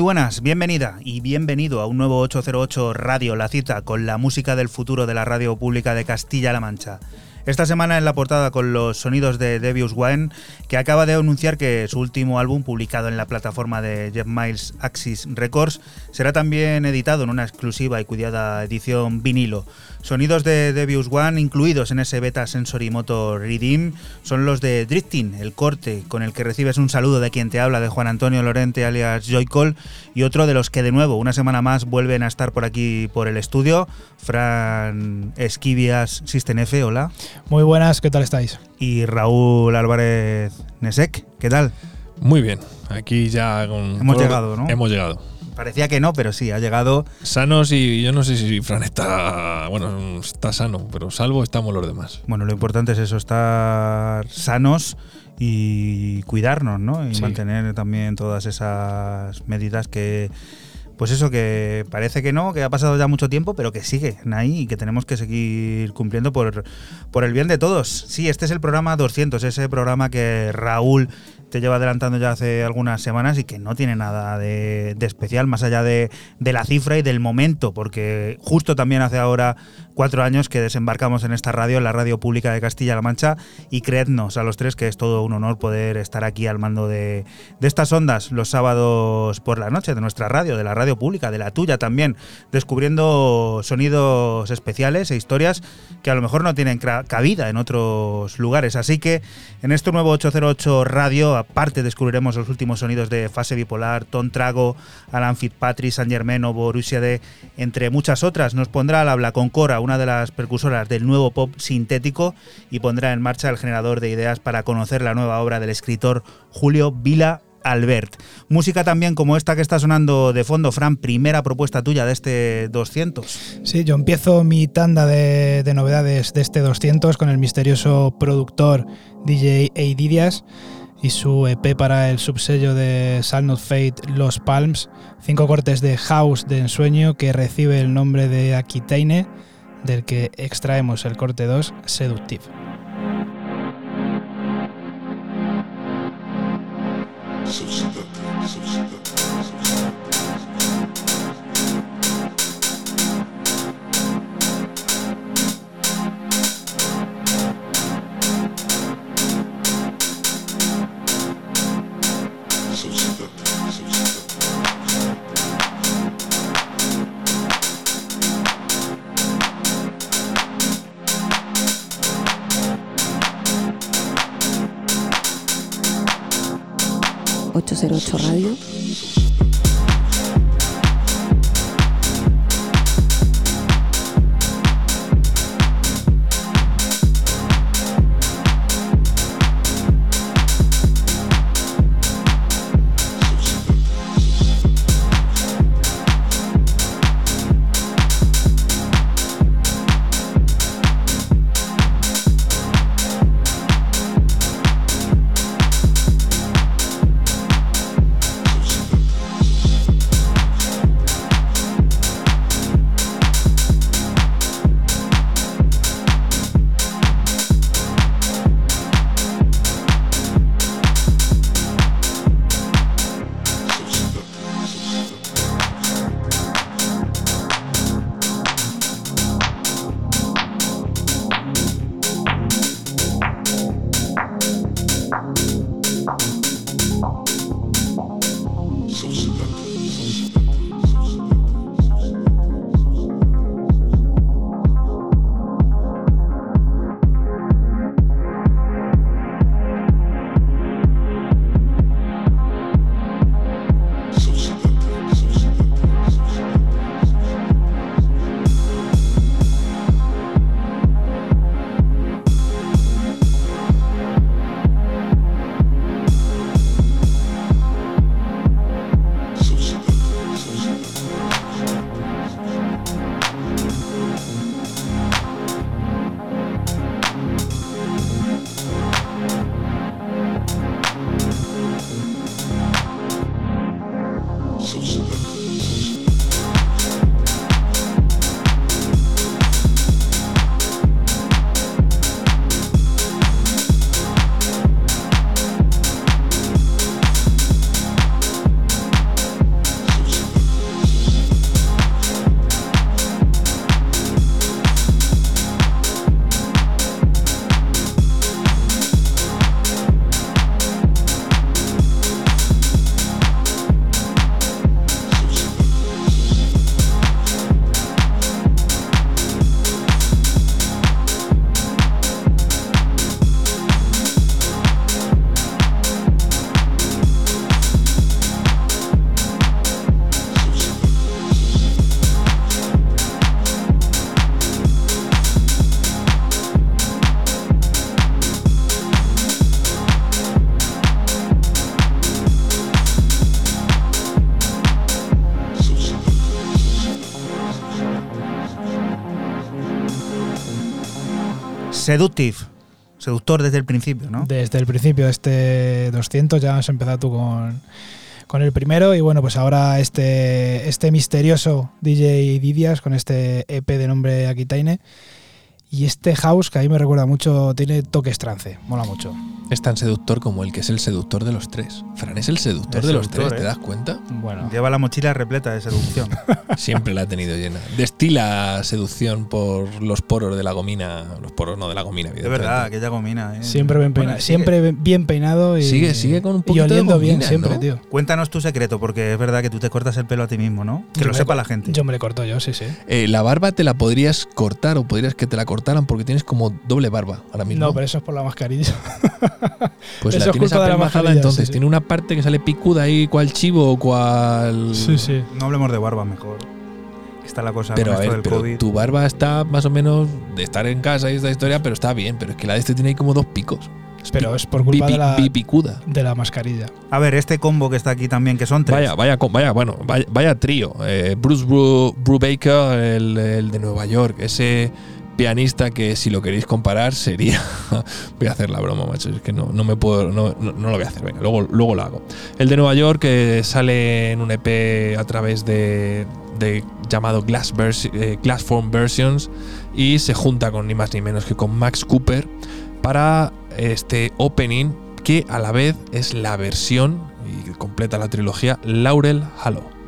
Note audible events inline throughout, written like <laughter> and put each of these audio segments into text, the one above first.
Buenas, bienvenida y bienvenido a un nuevo 808 Radio, la cita con la música del futuro de la radio pública de Castilla-La Mancha. Esta semana en la portada con los sonidos de Devious Wine, que acaba de anunciar que su último álbum, publicado en la plataforma de Jeff Miles Axis Records, será también editado en una exclusiva y cuidada edición vinilo. Sonidos de Devious One incluidos en ese beta Sensory Motor Redeem son los de Drifting, el corte con el que recibes un saludo de quien te habla, de Juan Antonio Lorente alias Joycol, y otro de los que de nuevo, una semana más, vuelven a estar por aquí por el estudio. Fran Esquivias, System F, hola. Muy buenas, ¿qué tal estáis? Y Raúl Álvarez Nesek, ¿qué tal? Muy bien, aquí ya con... Hemos llegado, ¿no? Hemos llegado. Parecía que no, pero sí, ha llegado. Sanos y yo no sé si Fran está. Bueno, está sano, pero salvo estamos los demás. Bueno, lo importante es eso, estar sanos y cuidarnos, ¿no? Y Sí. mantener también todas esas medidas que. Pues eso, que parece que no, que ha pasado ya mucho tiempo, pero que siguen ahí y que tenemos que seguir cumpliendo por, por el bien de todos. Sí, este es el programa 200, ese programa que Raúl te lleva adelantando ya hace algunas semanas y que no tiene nada de, especial más allá de, la cifra y del momento, porque justo también hace ahora cuatro años que desembarcamos en esta radio, en la radio pública de Castilla-La Mancha, y creednos a los tres que es todo un honor poder estar aquí al mando de estas ondas los sábados por la noche, de nuestra radio, de la radio pública, de la tuya también, descubriendo sonidos especiales e historias que a lo mejor no tienen cabida en otros lugares. Así que en este nuevo 808 Radio, aparte descubriremos los últimos sonidos de Fase Bipolar, Ton Trago, Alan Fitzpatrick, San Germain Borussia de, entre muchas otras. Nos pondrá al habla con Cora, una de las precursoras del nuevo pop sintético, y pondrá en marcha el generador de ideas para conocer la nueva obra del escritor Julio Vila Albert. Música también como esta que está sonando de fondo, Fran, primera propuesta tuya de este 200. Sí, yo empiezo mi tanda de, de novedades de este 200 con el misterioso productor DJ Eididias y su EP para el subsello de Shall Not Fade Los Palms, cinco cortes de house de ensueño que recibe el nombre de Aquitaine, del que extraemos el corte 2, Seductive. Seductive. 808 Radio. Seductive. Seductor desde el principio, ¿no? Desde el principio de este 200 ya has empezado tú con, con el primero y bueno, pues ahora este, este misterioso DJ Didias con este EP de nombre Akitaine y este house que a mí me recuerda mucho, tiene toques trance, mola mucho. Es tan seductor como el que es el seductor de los tres. Fran es el seductor El de los tres, ¿te ¿eh? das cuenta? Bueno, Lleva la mochila repleta de seducción. <laughs> Siempre la ha tenido llena. Destila seducción por los poros de la gomina. No de la gomina, de verdad, aquella gomina. ¿eh? siempre bien peinado, siempre bien peinado y Sigue- sigue con un y poquito de oliendo bien gomina, siempre, ¿no? tío. Cuéntanos tu secreto, porque es verdad que tú te cortas el pelo a ti mismo, ¿no? Que Yo lo sepa la gente. Yo me le corto yo, sí, sí. Eh, la barba te la podrías cortar o podrías que te la cortaran porque tienes como doble barba ahora mismo. No, pero eso es por la mascarilla. <laughs> pues eso la es tienes de apelmazada, entonces. sí, sí. Tiene una parte que sale picuda ahí, cual chivo o cual. sí, sí. No hablemos de barba mejor. Está la cosa Pero con a esto ver, del pero COVID. tu barba está más o menos de estar en casa y esta historia, pero está bien. Pero es que la de este tiene ahí como dos picos. Pero es por culpa Bipi- de la, bipicuda. de la mascarilla. A ver, este combo que está aquí también, que son tres. Vaya, vaya, vaya, bueno, vaya, vaya trío. Eh, Bruce Bru- Brubaker, el, el de Nueva York, ese pianista que si lo queréis comparar sería. <laughs> voy a hacer la broma, macho. Es que no, no me puedo. No, no- no lo voy a hacer. Venga, luego, luego lo hago. El de Nueva York que sale en un EP a través de. Llamado Glass, eh, Glassform Versions y se junta con ni más ni menos que con Max Cooper para este opening que a la vez es la versión y completa la trilogía Laurel Halo.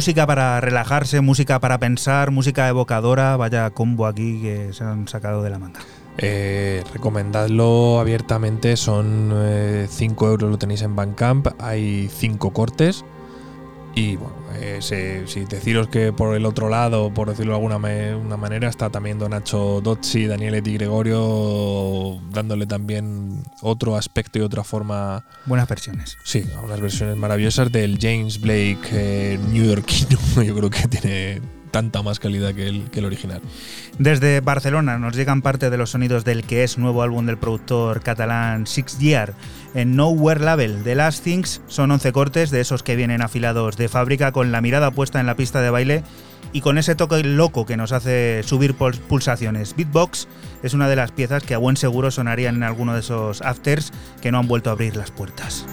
Música para relajarse, música para pensar, música evocadora. Vaya combo aquí que se han sacado de la manga. Eh, recomendadlo abiertamente, son 5 euros, lo tenéis en Bandcamp, hay 5 cortes. Y bueno, eh, si deciros que por el otro lado, por decirlo de alguna una manera, está también Don Nacho Dozzi, Daniel Eti Gregorio, dándole también otro aspecto y otra forma Buenas versiones. Sí, unas versiones maravillosas del James Blake eh, New Yorkino. <laughs> Yo creo que tiene tanta más calidad que el, que el original. Desde Barcelona nos llegan parte de los sonidos del que es nuevo álbum del productor catalán Six Year. En Nowhere Label, The Last Things, son 11 cortes de esos que vienen afilados de fábrica con la mirada puesta en la pista de baile y con ese toque loco que nos hace subir pul- pulsaciones. Beatbox es una de las piezas que a buen seguro sonarían en alguno de esos afters que no han vuelto a abrir las puertas.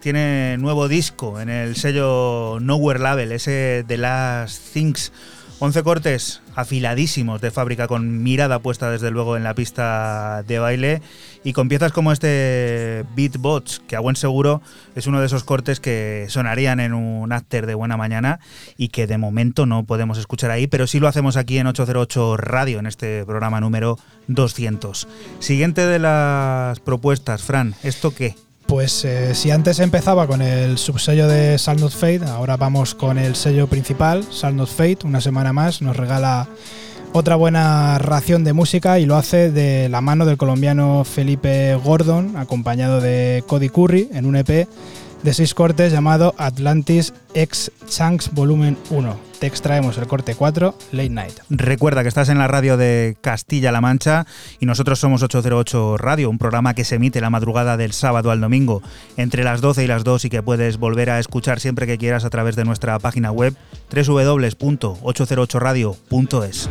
Tiene nuevo disco en el sello Nowhere Label, ese de Last Things. 11 cortes afiladísimos de fábrica con mirada puesta desde luego en la pista de baile y con piezas como este Beatbots, que a buen seguro es uno de esos cortes que sonarían en un after de buena mañana y que de momento no podemos escuchar ahí, pero sí lo hacemos aquí en 808 Radio, en este programa número 200. Siguiente de las propuestas, Fran, ¿esto qué? Pues eh, si antes empezaba con el subsello de Sal Not Fate, ahora vamos con el sello principal, Sal Not Fate, una semana más, nos regala otra buena ración de música y lo hace de la mano del colombiano Felipe Gordon, acompañado de Cody Curry, en un EP de seis cortes llamado Atlantis X Chunks Volumen 1. Te extraemos el corte 4, Late Night. Recuerda que estás en la radio de Castilla-La Mancha y nosotros somos 808 Radio, un programa que se emite la madrugada del sábado al domingo entre las 12 y las 2 y que puedes volver a escuchar siempre que quieras a través de nuestra página web www.808radio.es.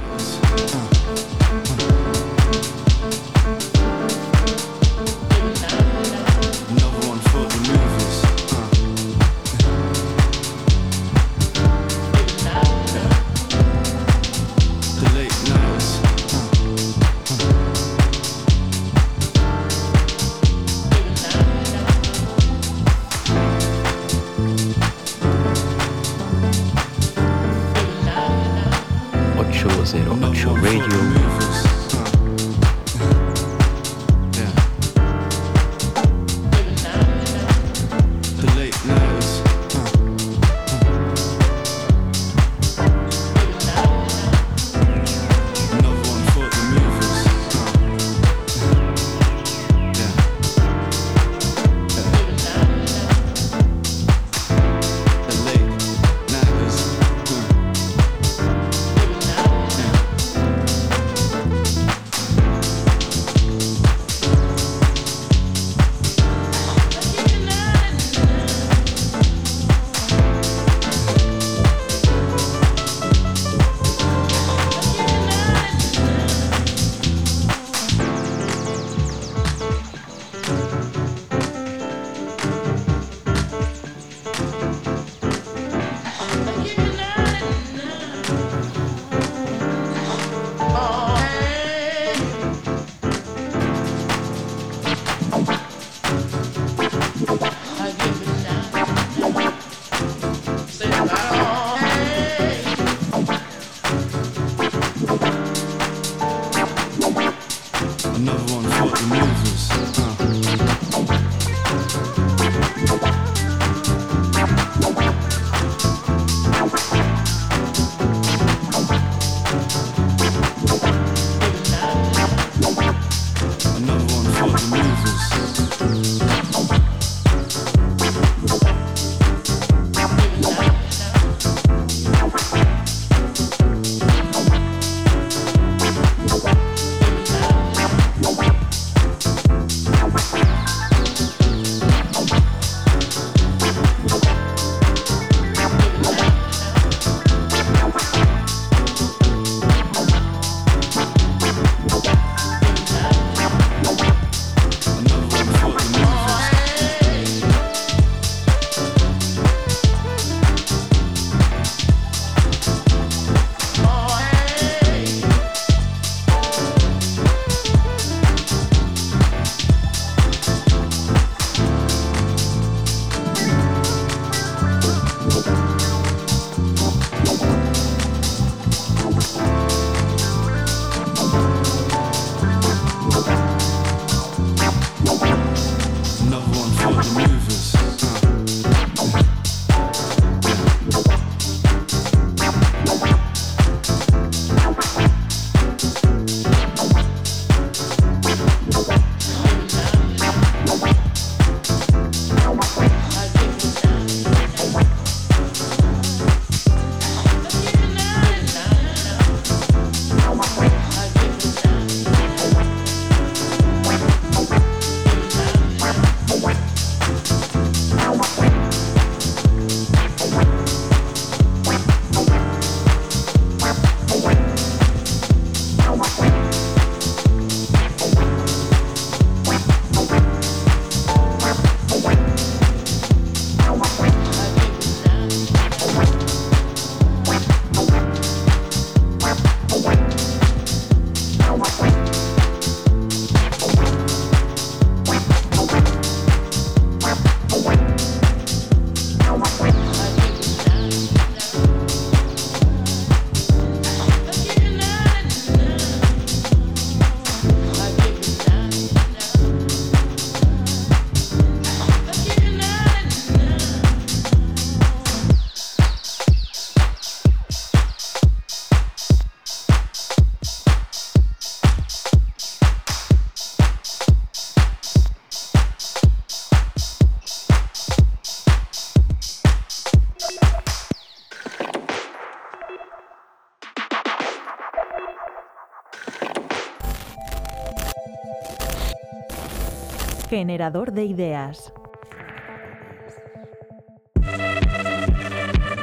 Generador de ideas.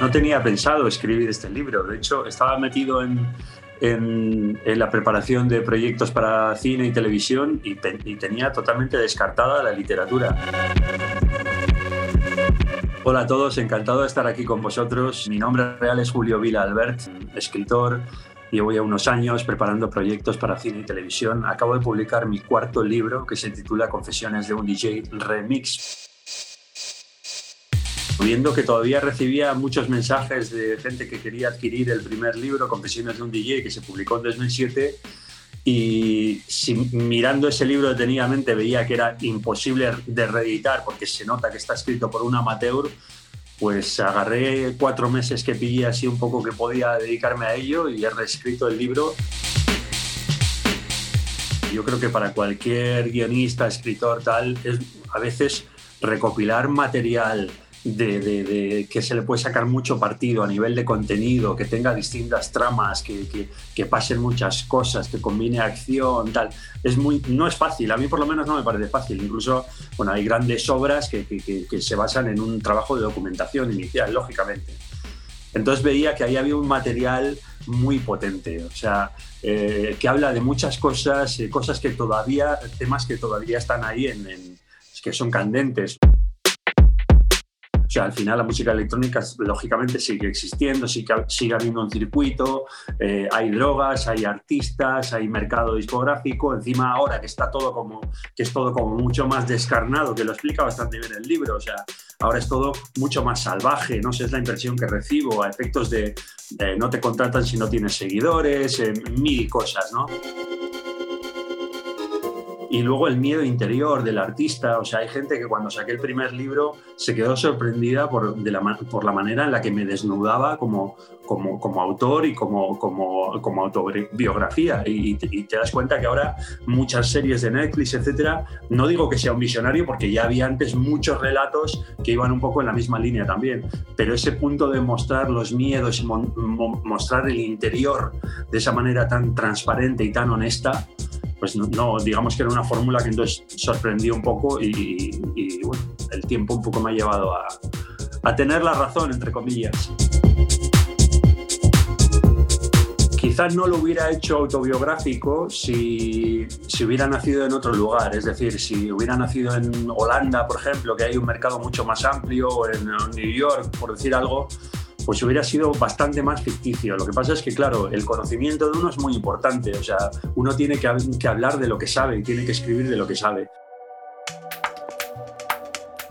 No tenía pensado escribir este libro, de hecho estaba metido en, la preparación de proyectos para cine y televisión y, y tenía totalmente descartada la literatura. Hola a todos, encantado de estar aquí con vosotros. Mi nombre real es Julio Vila Albert, escritor. Llevo ya unos años preparando proyectos para cine y televisión. Acabo de publicar mi cuarto libro que se titula Confesiones de un DJ Remix. Viendo que todavía recibía muchos mensajes de gente que quería adquirir el primer libro, Confesiones de un DJ, que se publicó en 2007, y si mirando ese libro detenidamente veía que era imposible de reeditar porque se nota que está escrito por un amateur, pues agarré cuatro meses que pillé así un poco que podía dedicarme a ello y he reescrito el libro. Yo creo que para cualquier guionista, escritor, tal, es a veces recopilar material de, que se le puede sacar mucho partido a nivel de contenido, que tenga distintas tramas, que, que- que pasen muchas cosas, que combine acción, tal. Es muy, no es fácil, a mí por lo menos no me parece fácil. Incluso bueno, hay grandes obras que, que- se basan en un trabajo de documentación inicial, lógicamente. Entonces veía que ahí había un material muy potente, o sea, eh, que habla de muchas cosas, eh, cosas que todavía, temas que todavía están ahí, en- que son candentes. O sea, al final la música electrónica lógicamente sigue existiendo, sigue, sigue habiendo un circuito, eh, hay drogas, hay artistas, hay mercado discográfico. Encima ahora que está todo como que es todo como mucho más descarnado, que lo explica bastante bien el libro. O sea, ahora es todo mucho más salvaje. No sé, es la impresión que recibo a efectos de no te contratan si no tienes seguidores, eh, mil cosas, ¿no? Y luego el miedo interior del artista. O sea, hay gente que cuando saqué el primer libro se quedó sorprendida por, de la, por la manera en la que me desnudaba como, como, como autor y como, como, como autobiografía. Y, te- das cuenta que ahora muchas series de Netflix, etcétera, no digo que sea un visionario porque ya había antes muchos relatos que iban un poco en la misma línea también. Pero ese punto de mostrar los miedos y mostrar el interior de esa manera tan transparente y tan honesta, pues no, digamos que era una fórmula que entonces sorprendió un poco y, y, bueno, el tiempo un poco me ha llevado a, a tener la razón, entre comillas. Quizás no lo hubiera hecho autobiográfico si, si hubiera nacido en otro lugar, es decir, si hubiera nacido en Holanda, por ejemplo, que hay un mercado mucho más amplio, o en New York, por decir algo, pues hubiera sido bastante más ficticio. Lo que pasa es que, claro, el conocimiento de uno es muy importante. O sea, uno tiene que, hab- que hablar de lo que sabe y tiene que escribir de lo que sabe.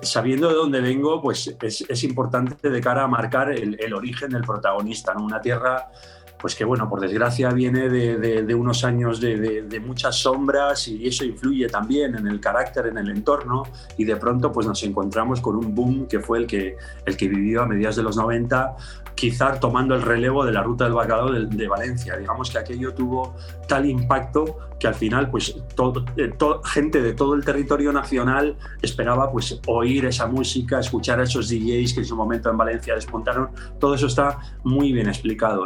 Sabiendo de dónde vengo, pues es, es importante de cara a marcar el, el origen del protagonista, ¿no? Una tierra pues que bueno, por desgracia viene de, de- de unos años de, de- muchas sombras y eso influye también en el carácter, en el entorno y de pronto pues nos encontramos con un boom que fue el que, el que vivió a mediados de los 90, quizá tomando el relevo de la ruta del bacalao de, Valencia. Digamos que aquello tuvo tal impacto que al final pues todo, eh, gente de todo el territorio nacional esperaba pues oír esa música, escuchar a esos DJs que en su momento en Valencia despuntaron. Todo eso está muy bien explicado.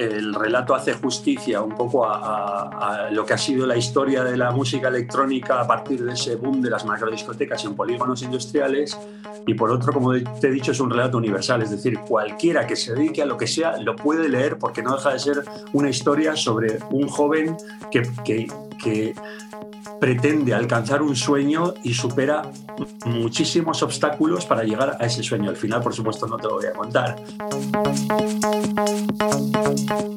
El relato hace justicia un poco a, lo que ha sido la historia de la música electrónica a partir de ese boom de las macrodiscotecas en polígonos industriales. Y por otro, como te he dicho, es un relato universal, es decir, cualquiera que se dedique a lo que sea lo puede leer porque no deja de ser una historia sobre un joven que- que pretende alcanzar un sueño y supera muchísimos obstáculos para llegar a ese sueño. Al final, por supuesto, no te lo voy a contar.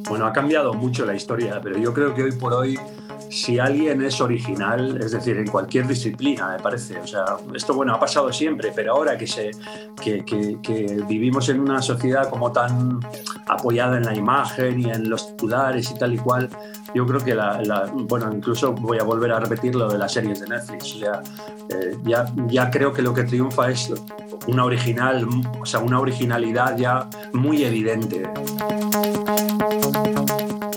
Bueno, ha cambiado mucho la historia, pero yo creo que hoy por hoy, si alguien es original, es decir, en cualquier disciplina, me parece, o sea, esto bueno, ha pasado siempre, pero ahora que, se, que, vivimos en una sociedad como tan apoyada en la imagen y en los titulares y tal y cual, yo creo que la, bueno, incluso voy a volver a repetir lo de las series de Netflix, o sea, eh, ya, ya creo que lo que triunfa es una original, o sea, una originalidad ya muy evidente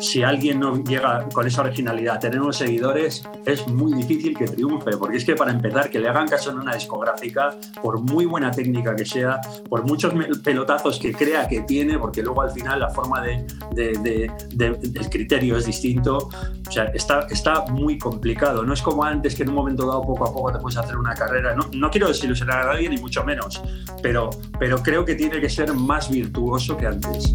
si alguien no llega con esa originalidad unos seguidores, es muy difícil que triunfe, porque es que para empezar, que le hagan caso en una discográfica, por muy buena técnica que sea, por muchos pelotazos que crea que tiene, porque luego al final la forma de, de- de- de- del criterio es distinto, O sea, está, está muy complicado. No es como antes que en un momento dado poco a poco te puedes hacer una carrera. No, no quiero desilusionar a nadie ni mucho menos, pero, pero creo que tiene que ser más virtuoso que antes.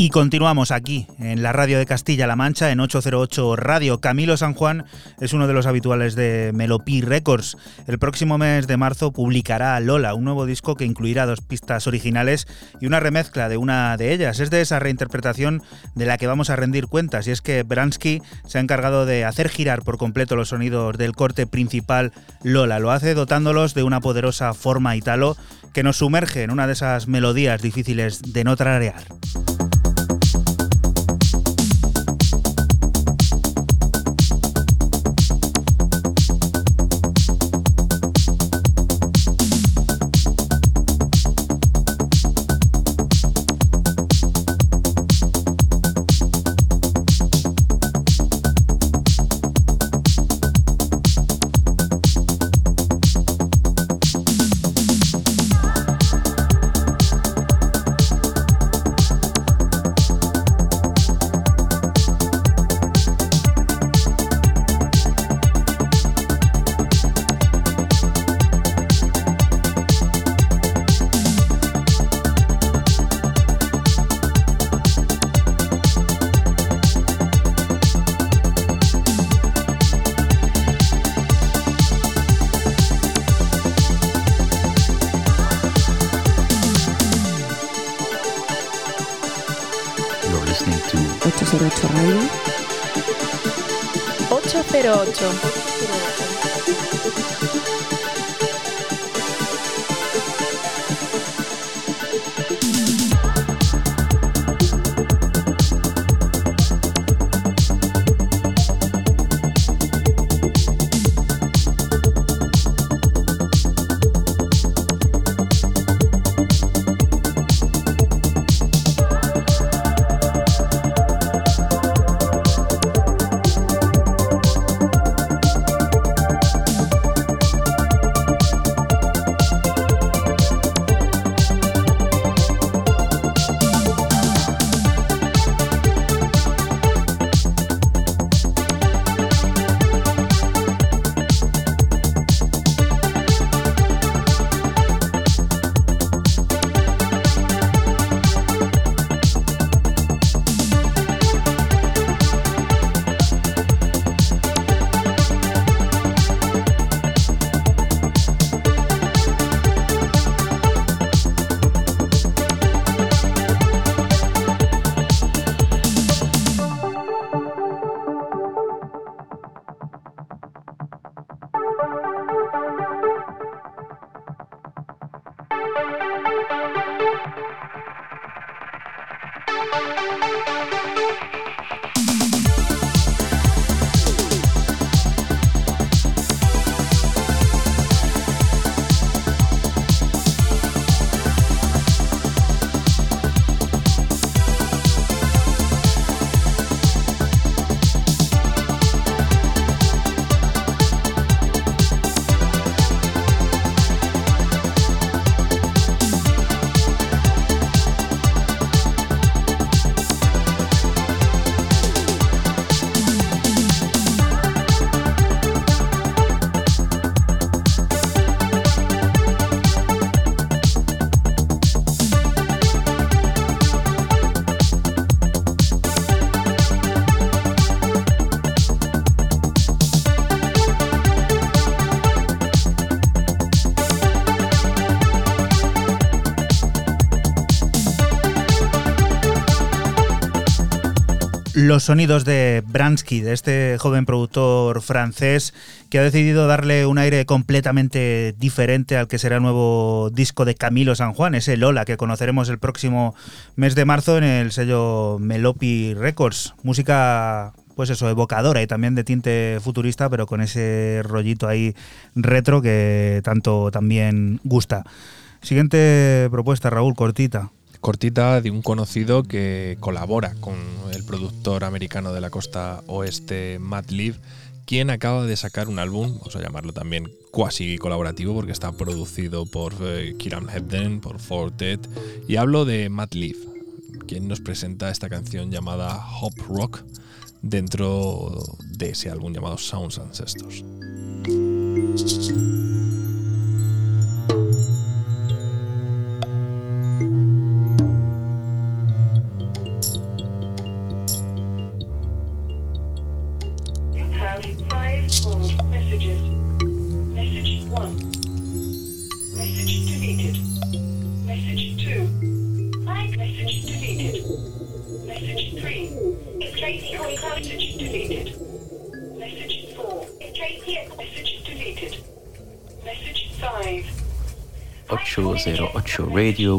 Y continuamos aquí, en la radio de Castilla-La Mancha, en 808 Radio. Camilo San Juan es uno de los habituales de Melopí Records. El próximo mes de marzo publicará Lola, un nuevo disco que incluirá dos pistas originales y una remezcla de una de ellas. Es de esa reinterpretación de la que vamos a rendir cuentas, y es que Bransky se ha encargado de hacer girar por completo los sonidos del corte principal Lola. Lo hace dotándolos de una poderosa forma italo que nos sumerge en una de esas melodías difíciles de no trarear. Los sonidos de Bransky, de este joven productor francés que ha decidido darle un aire completamente diferente al que será el nuevo disco de Camilo San Juan, ese Lola que conoceremos el próximo mes de marzo en el sello Melopi Records. Música pues eso, evocadora y también de tinte futurista, pero con ese rollito ahí retro que tanto también gusta. Siguiente propuesta, Raúl, cortita. Cortita de un conocido que colabora con el productor americano de la costa oeste, Matt Leaf, quien acaba de sacar un álbum, vamos a llamarlo también cuasi colaborativo porque está producido por eh, Kiram Hebden, por Fortet, y hablo de Matt Leaf, quien nos presenta esta canción llamada Hop Rock dentro de ese álbum llamado Sounds Ancestors. JP message deleted. Message 4. Message deleted. Message 5. 808 Radio.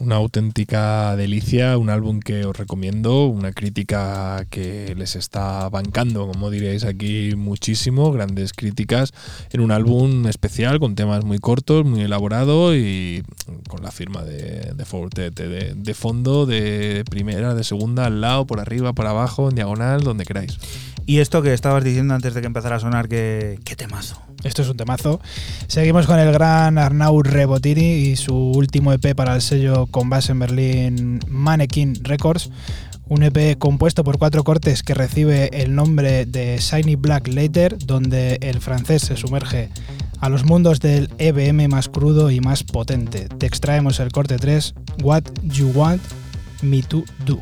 Una auténtica delicia, un álbum que os recomiendo, una crítica que les está bancando, como diréis aquí, muchísimo, grandes críticas, en un álbum especial con temas muy cortos, muy elaborado y con la firma de, de Forte, de, de fondo, de primera, de segunda, al lado, por arriba, por abajo, en diagonal, donde queráis. Y esto que estabas diciendo antes de que empezara a sonar, que, qué temazo. Esto es un temazo. Seguimos con el gran Arnaud Rebotini y su último EP para el sello con base en Berlín Mannequin Records. Un EP compuesto por cuatro cortes que recibe el nombre de Shiny Black Later, donde el francés se sumerge a los mundos del EBM más crudo y más potente. Te extraemos el corte 3, What You Want Me To Do.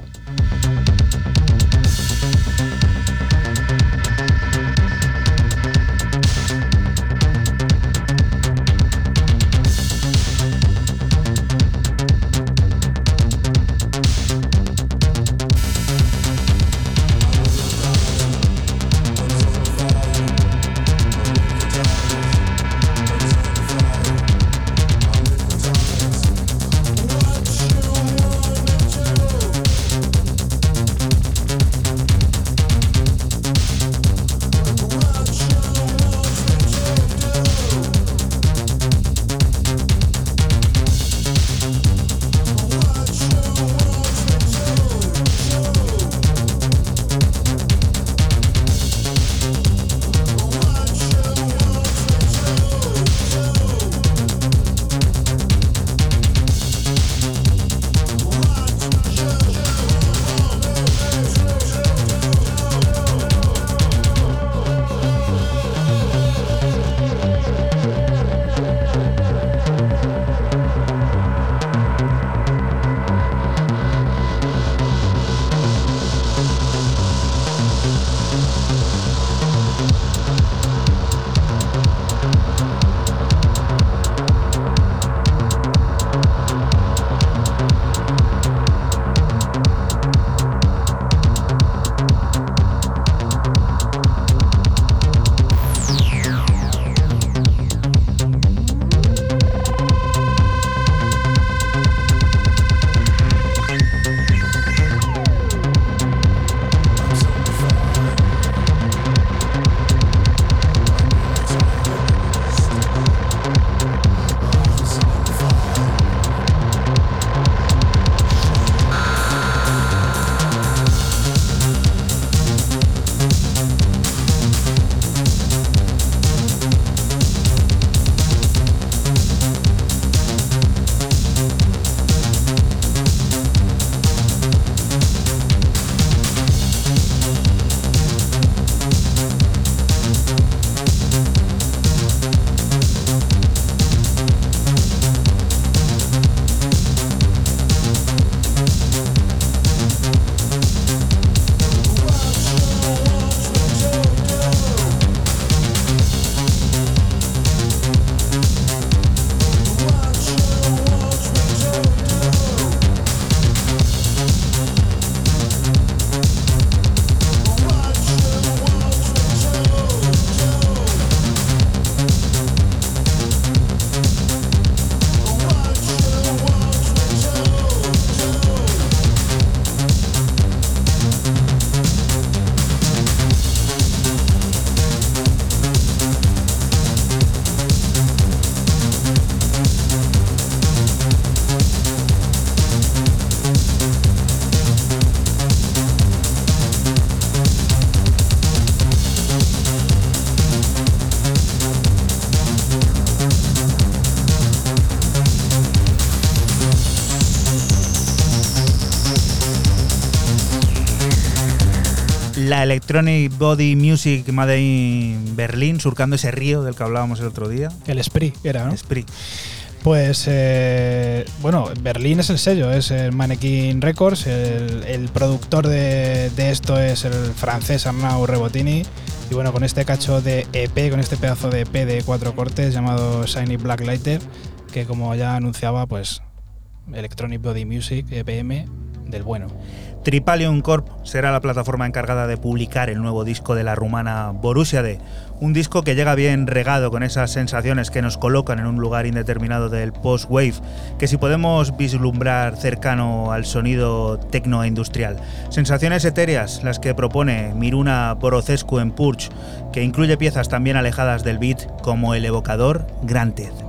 Electronic Body Music Made in Berlin, surcando ese río del que hablábamos el otro día. El Spree era, ¿no? Spree. Pues eh, bueno, Berlín es el sello, es el Mannequin Records, el, el productor de, de esto es el francés Arnau Rebotini. Y bueno, con este cacho de EP, con este pedazo de EP de cuatro cortes llamado Shiny Black Lighter, que como ya anunciaba, pues Electronic Body Music, EPM, del bueno. Tripalium Corp será la plataforma encargada de publicar el nuevo disco de la rumana Borussia un disco que llega bien regado con esas sensaciones que nos colocan en un lugar indeterminado del post-wave, que si podemos vislumbrar cercano al sonido tecno-industrial. Sensaciones etéreas las que propone Miruna Borocescu en Purge, que incluye piezas también alejadas del beat como el evocador Granted.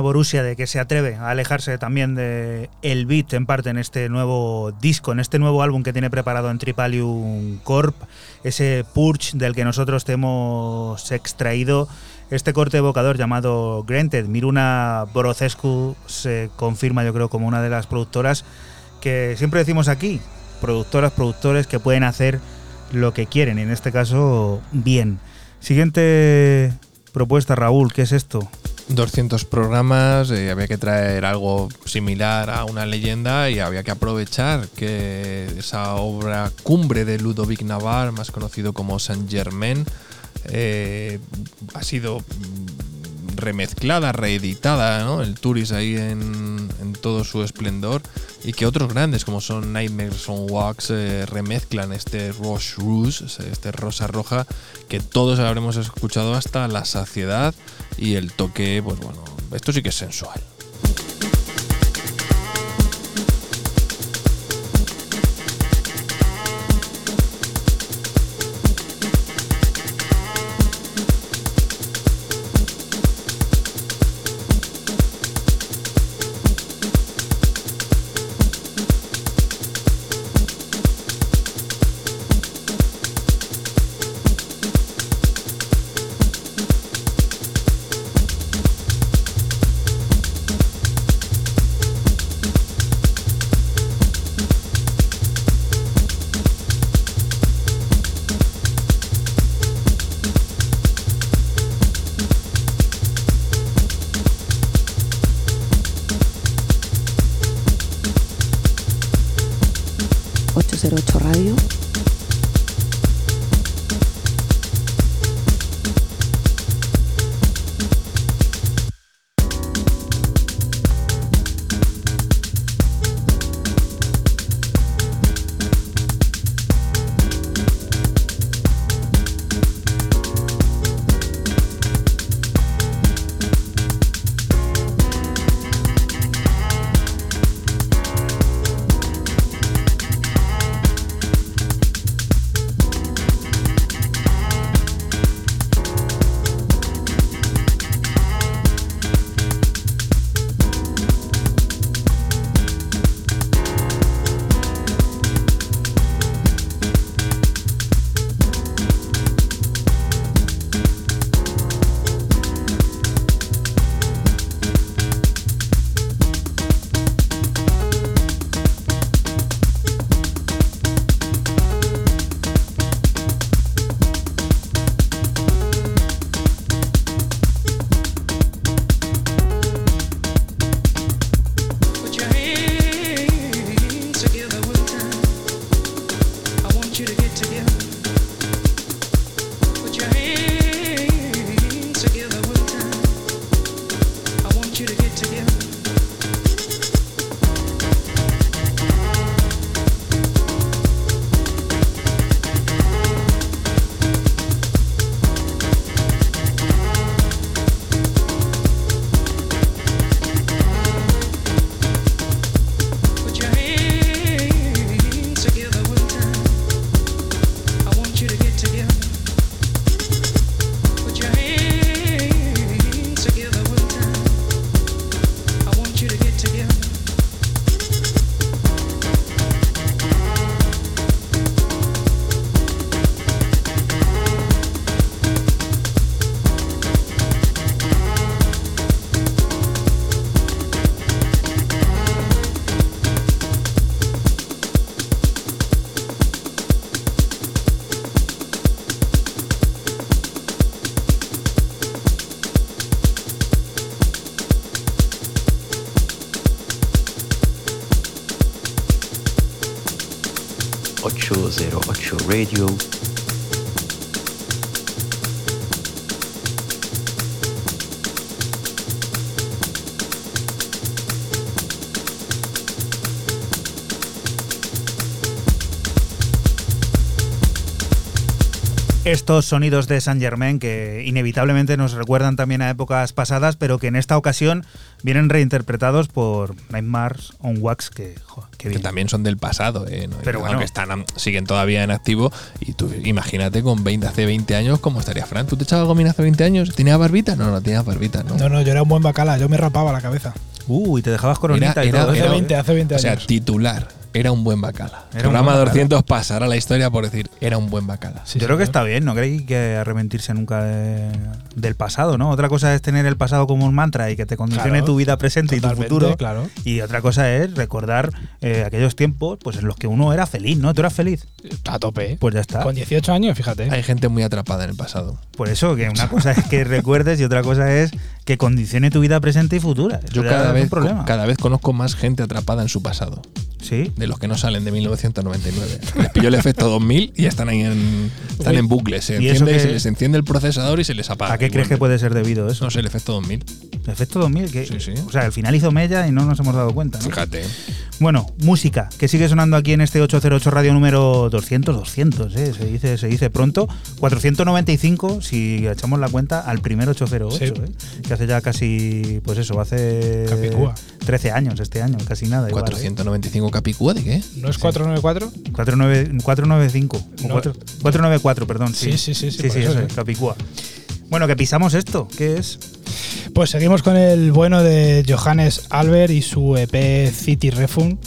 Borussia de que se atreve a alejarse también de el beat en parte en este nuevo disco, en este nuevo álbum que tiene preparado en Tripalium Corp, ese Purge del que nosotros hemos extraído este corte evocador llamado Granted. Miruna Borocescu se confirma yo creo como una de las productoras que siempre decimos aquí, productoras, productores que pueden hacer lo que quieren, y en este caso bien. Siguiente propuesta, Raúl, ¿qué es esto? 200 programas, eh, había que traer algo similar a una leyenda y había que aprovechar que esa obra cumbre de Ludovic Navarre, más conocido como Saint Germain, eh, ha sido mm, remezclada, reeditada. El Turis ahí en, todo su esplendor y que otros grandes como son Nightmares on Wax remezclan este Roche Rouge, este rosa roja que todos habremos escuchado hasta la saciedad y el toque, pues bueno, esto sí que es sensual. Radio. Estos sonidos de Saint Germain que inevitablemente nos recuerdan también a épocas pasadas, pero que en esta ocasión vienen reinterpretados por Nightmares on Wax, que, que también son del pasado, ¿eh? No- Pero bueno. aunque están, siguen todavía en activo. Y tú imagínate con 20, hace 20 años, ¿cómo estaría Fran? ¿Tú te echabas gomina hace 20 años? ¿Tenía barbita? No, no tenía barbita, ¿no? No, no, yo era un buen bacala, yo me rapaba la cabeza. Uh, y te dejabas coronita Era- y era- todo Hace eso. 20, hace 20 o sea, años. titular era un buen bacala. Era programa buen bacala. 200 pasará a la historia por decir, era un buen bacala. Sí, Yo creo que está bien, no creéis que arrepentirse nunca de- del pasado, ¿no? Otra cosa es tener el pasado como un mantra y que te condicione Claro, tu vida presente y tu futuro. Claro. Y otra cosa es recordar eh, aquellos tiempos pues en los que uno era feliz, ¿no? ¿Tú eras feliz? A tope. ¿eh? Pues ya está. Con 18 años, fíjate. Hay gente muy atrapada en el pasado. Por eso, que una cosa es que recuerdes y otra cosa es que condicione tu vida presente y futura. Eso Yo cada vez, problema. cada vez conozco más gente atrapada en su pasado. Sí. De los que no salen de 1999. Les pilló el efecto 2000 y están ahí en, están Uy. en bucle. Se ¿Y se les enciende el procesador y se les apaga. ¿A qué crees que puede ser debido eso? No sé, el efecto 2000. ¿El efecto 2000? que Sí, sí. O sea, al final hizo mella y no nos hemos dado cuenta. ¿no? Fíjate. Bueno, música, que sigue sonando aquí en este 808 radio número 200, 200, ¿eh? se, dice, se dice pronto. 495, si echamos la cuenta, al primer 808, Sí. ¿eh? que hace ya casi, pues eso, hace Capicúa. 13 años este año, casi nada. igual, ¿eh? 495 Capicúa, ¿de qué? ¿No es 494? 49 495, o No. cuatro- 494, perdón. Sí, Sí, sí, sí, sí, sí, eso, eso sí. es, Capicúa. Bueno, que pisamos esto, ¿qué es? Pues seguimos con el bueno de Johannes Albert y su EP City Refund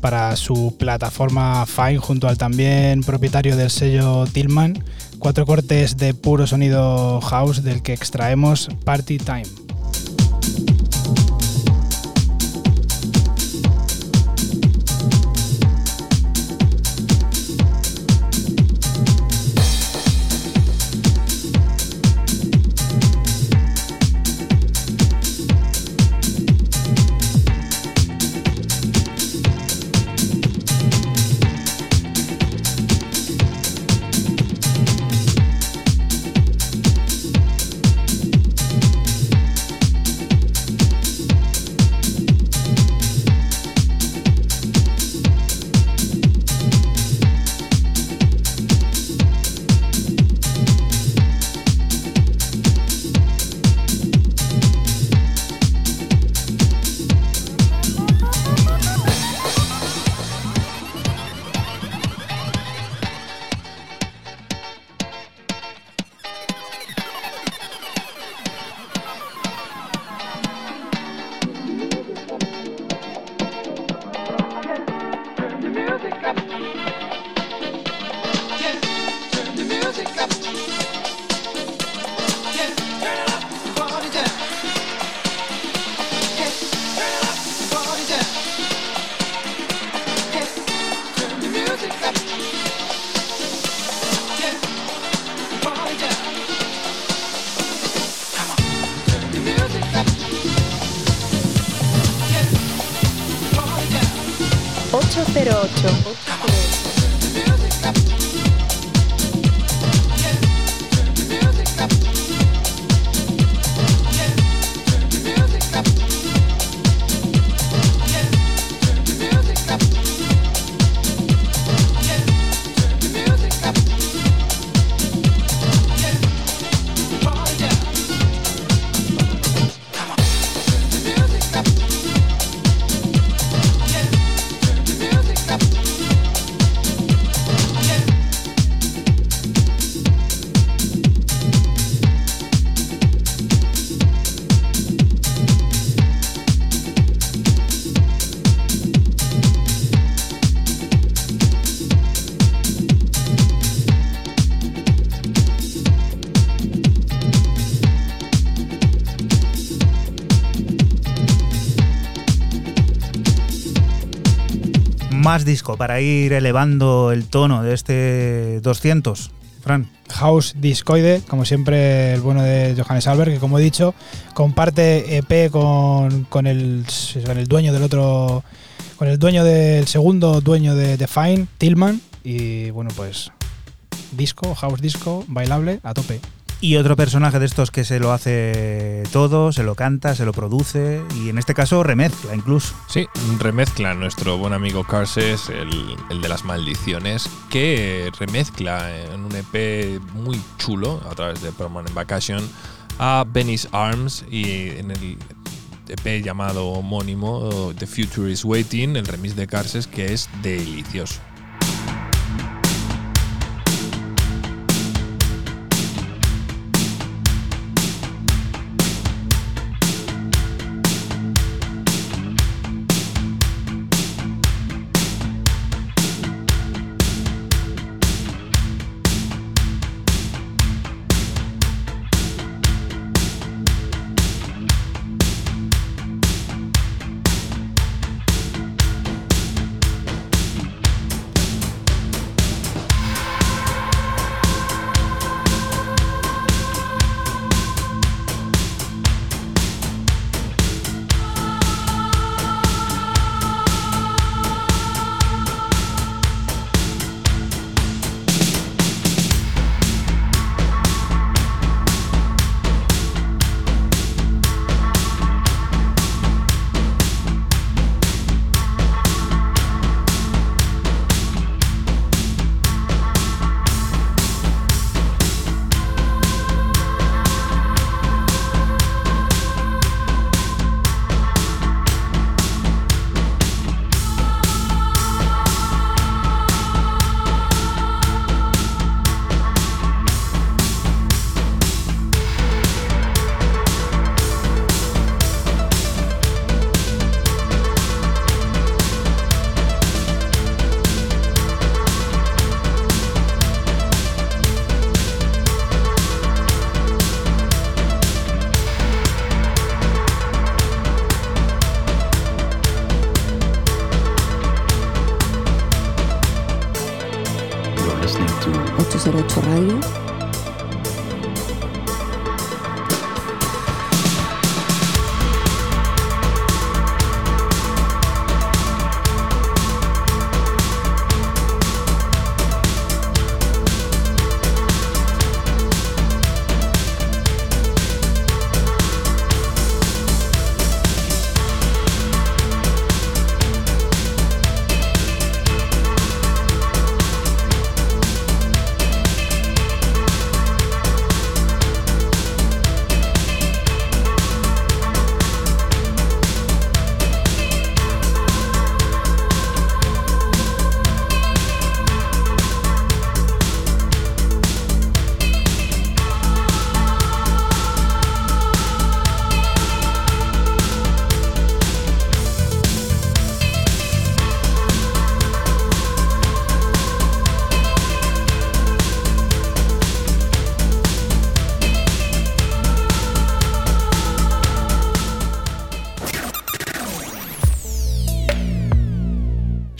para su plataforma Fine junto al también propietario del sello Tillman. Cuatro cortes de puro sonido house del que extraemos Party Time. Disco para ir elevando el tono de este 200. Fran. House Discoide, como siempre el bueno de Johannes Albert, que como he dicho, comparte EP con, con el, con el dueño del otro, con el dueño del segundo dueño de Define, Tillman, y bueno pues disco, house disco, bailable, a tope. Y otro personaje de estos que se lo hace todo, se lo canta, se lo produce y en este caso remezcla incluso. Sí, remezcla nuestro buen amigo Carses, el, el de las maldiciones, que remezcla en un EP muy chulo a través de Permanent Vacation a Benny's Arms y en el EP llamado homónimo The Future is Waiting, el remix de Carses, que es delicioso.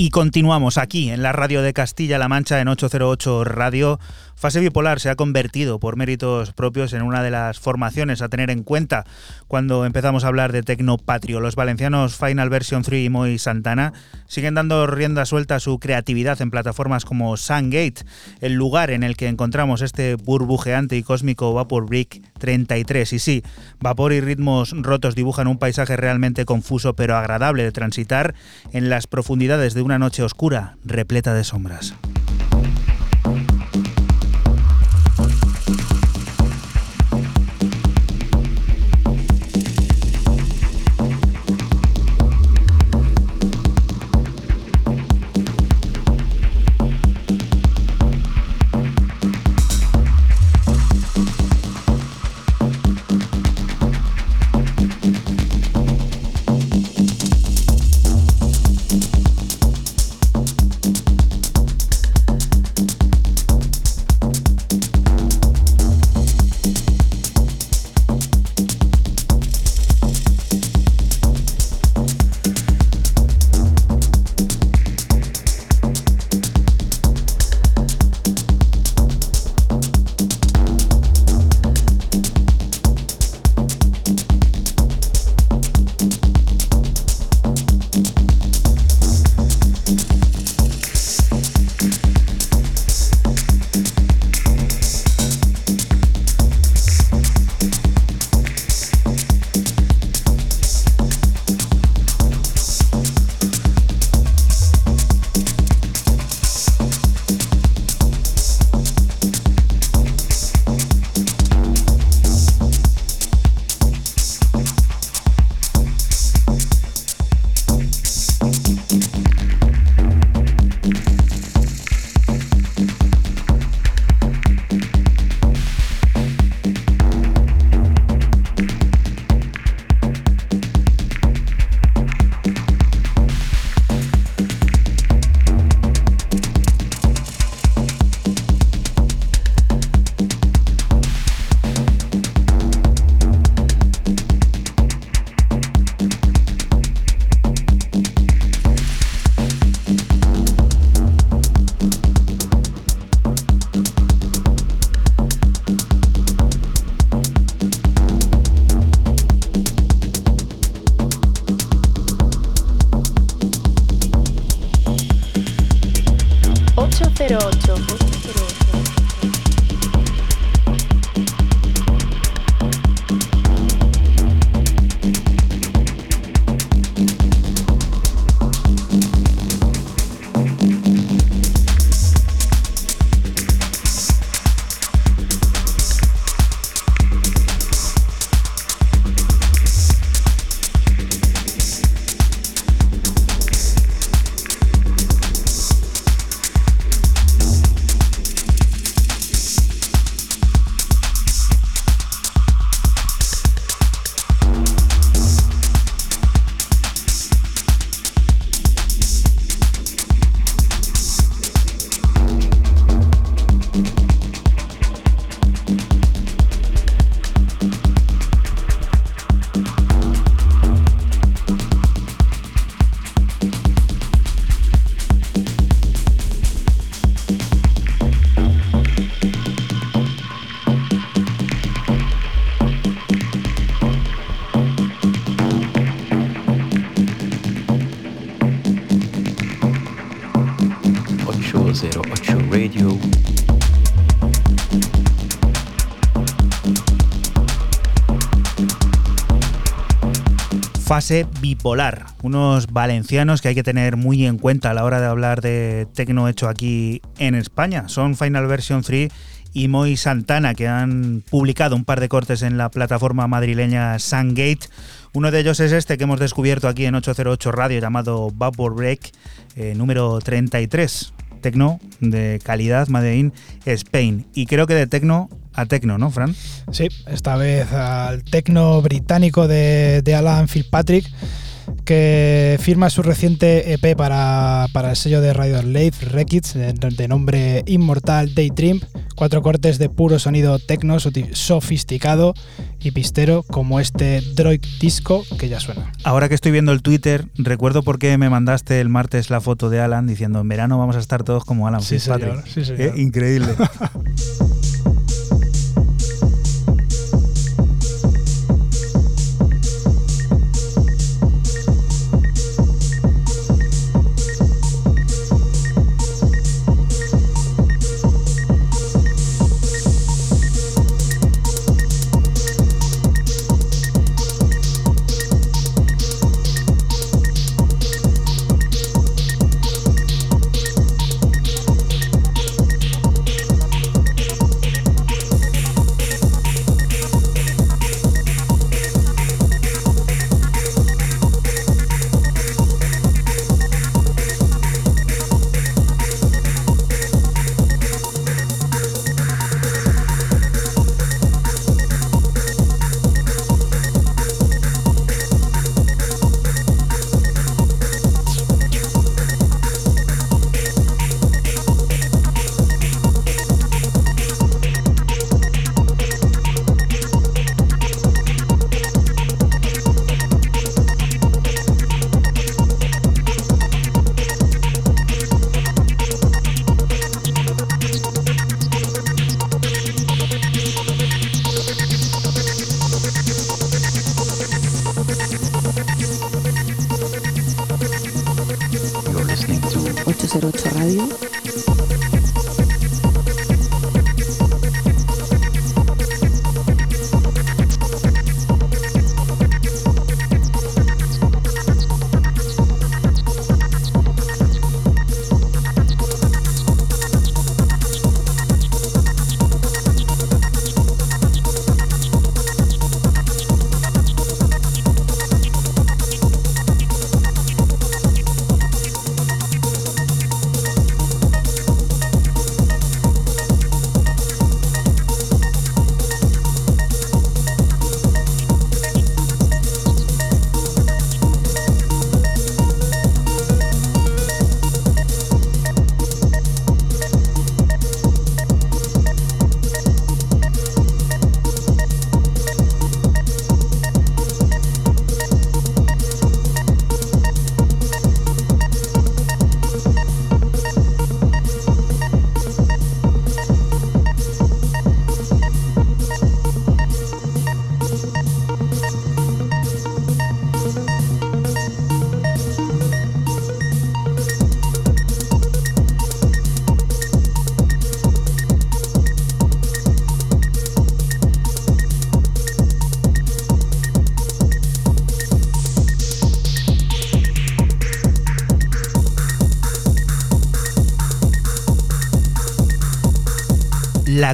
Y continuamos aquí en la radio de Castilla-La Mancha en 808 Radio. Fase Bipolar se ha convertido por méritos propios en una de las formaciones a tener en cuenta cuando empezamos a hablar de Tecnopatrio. Los valencianos Final Version 3 y Moy Santana siguen dando rienda suelta a su creatividad en plataformas como Sungate, el lugar en el que encontramos este burbujeante y cósmico Vapor Brick 33. Y sí, vapor y ritmos rotos dibujan un paisaje realmente confuso pero agradable de transitar en las profundidades de una noche oscura repleta de sombras. Bipolar, unos valencianos que hay que tener muy en cuenta a la hora de hablar de tecno hecho aquí en España. Son Final Version 3 y Moy Santana que han publicado un par de cortes en la plataforma madrileña Sungate. Uno de ellos es este que hemos descubierto aquí en 808 Radio llamado Vapor Break, eh, número 33. Tecno de calidad Made in Spain. Y creo que de tecno a tecno, ¿no, Fran? Sí, esta vez al tecno británico de, de Alan Fitzpatrick, que firma su reciente EP para, para el sello de Radio Slave Records, de, de nombre Inmortal Daydream. Cuatro cortes de puro sonido tecno sofisticado y pistero, como este Droid Disco que ya suena. Ahora que estoy viendo el Twitter, recuerdo por qué me mandaste el martes la foto de Alan diciendo en verano vamos a estar todos como Alan Sí, Fitzpatrick. señor, sí, señor. Eh, increíble. <laughs>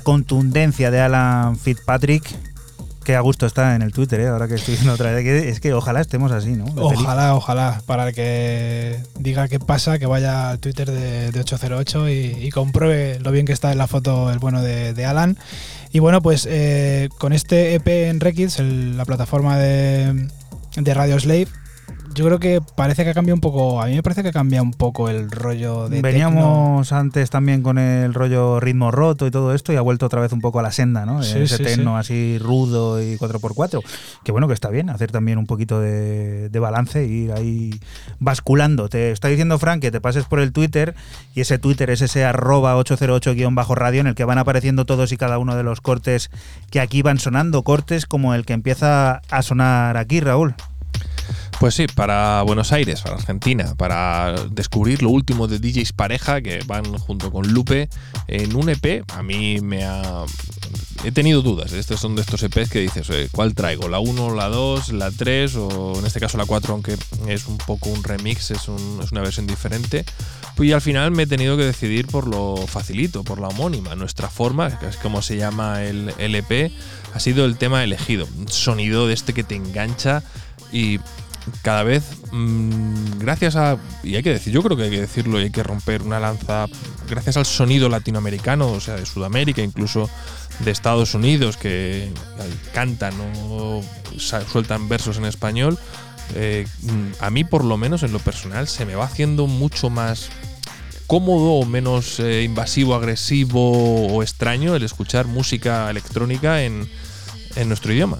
contundencia de Alan Fitzpatrick, que a gusto está en el Twitter, ¿eh? ahora que estoy viendo otra vez. Es que ojalá estemos así, ¿no? Ojalá, ojalá, para que diga qué pasa, que vaya al Twitter de, de 808 y, compruebe lo bien que está en la foto el bueno de, Alan. Y bueno, pues eh, con este EP en Rekids, la plataforma de, de Radio Slave, yo creo que parece que ha cambiado un poco, a mí me parece que ha cambiado un poco el rollo de. Veníamos antes también con el rollo ritmo roto y todo esto y ha vuelto otra vez un poco a la senda, ¿no? Sí, Ese sí, techno sí. así rudo y 4x4. Que bueno que está bien, hacer también un poquito de, de balance e ir ahí basculando. Te está diciendo Frank que te pases por el Twitter y ese Twitter es ese arroba 808-radio en el que van apareciendo todos y cada uno de los cortes que aquí van sonando. Cortes como el que empieza a sonar aquí, Raúl. Pues sí, para Buenos Aires, para Argentina, para descubrir lo último de DJs Pareja que van junto con Lupe en un EP. A mí me ha. He tenido dudas. Estos son de estos EPs que dices, ¿cuál traigo? ¿La 1, la 2, la 3 o en este caso la 4, aunque es un poco un remix, es, un- es una versión diferente? Pues y al final me he tenido que decidir por lo facilito, por la homónima. Nuestra forma, que es como se llama el, el EP, ha sido el tema elegido. Un sonido de este que te engancha y cada vez, mm, gracias a, y hay que decir, yo creo que hay que decirlo y hay que romper una lanza, gracias al sonido latinoamericano, o sea, de Sudamérica, incluso de Estados Unidos, que cantan o sueltan versos en español, eh, mm, a mí por lo menos en lo personal se me va haciendo mucho más cómodo o menos eh, invasivo, agresivo o extraño el escuchar música electrónica en, en nuestro idioma.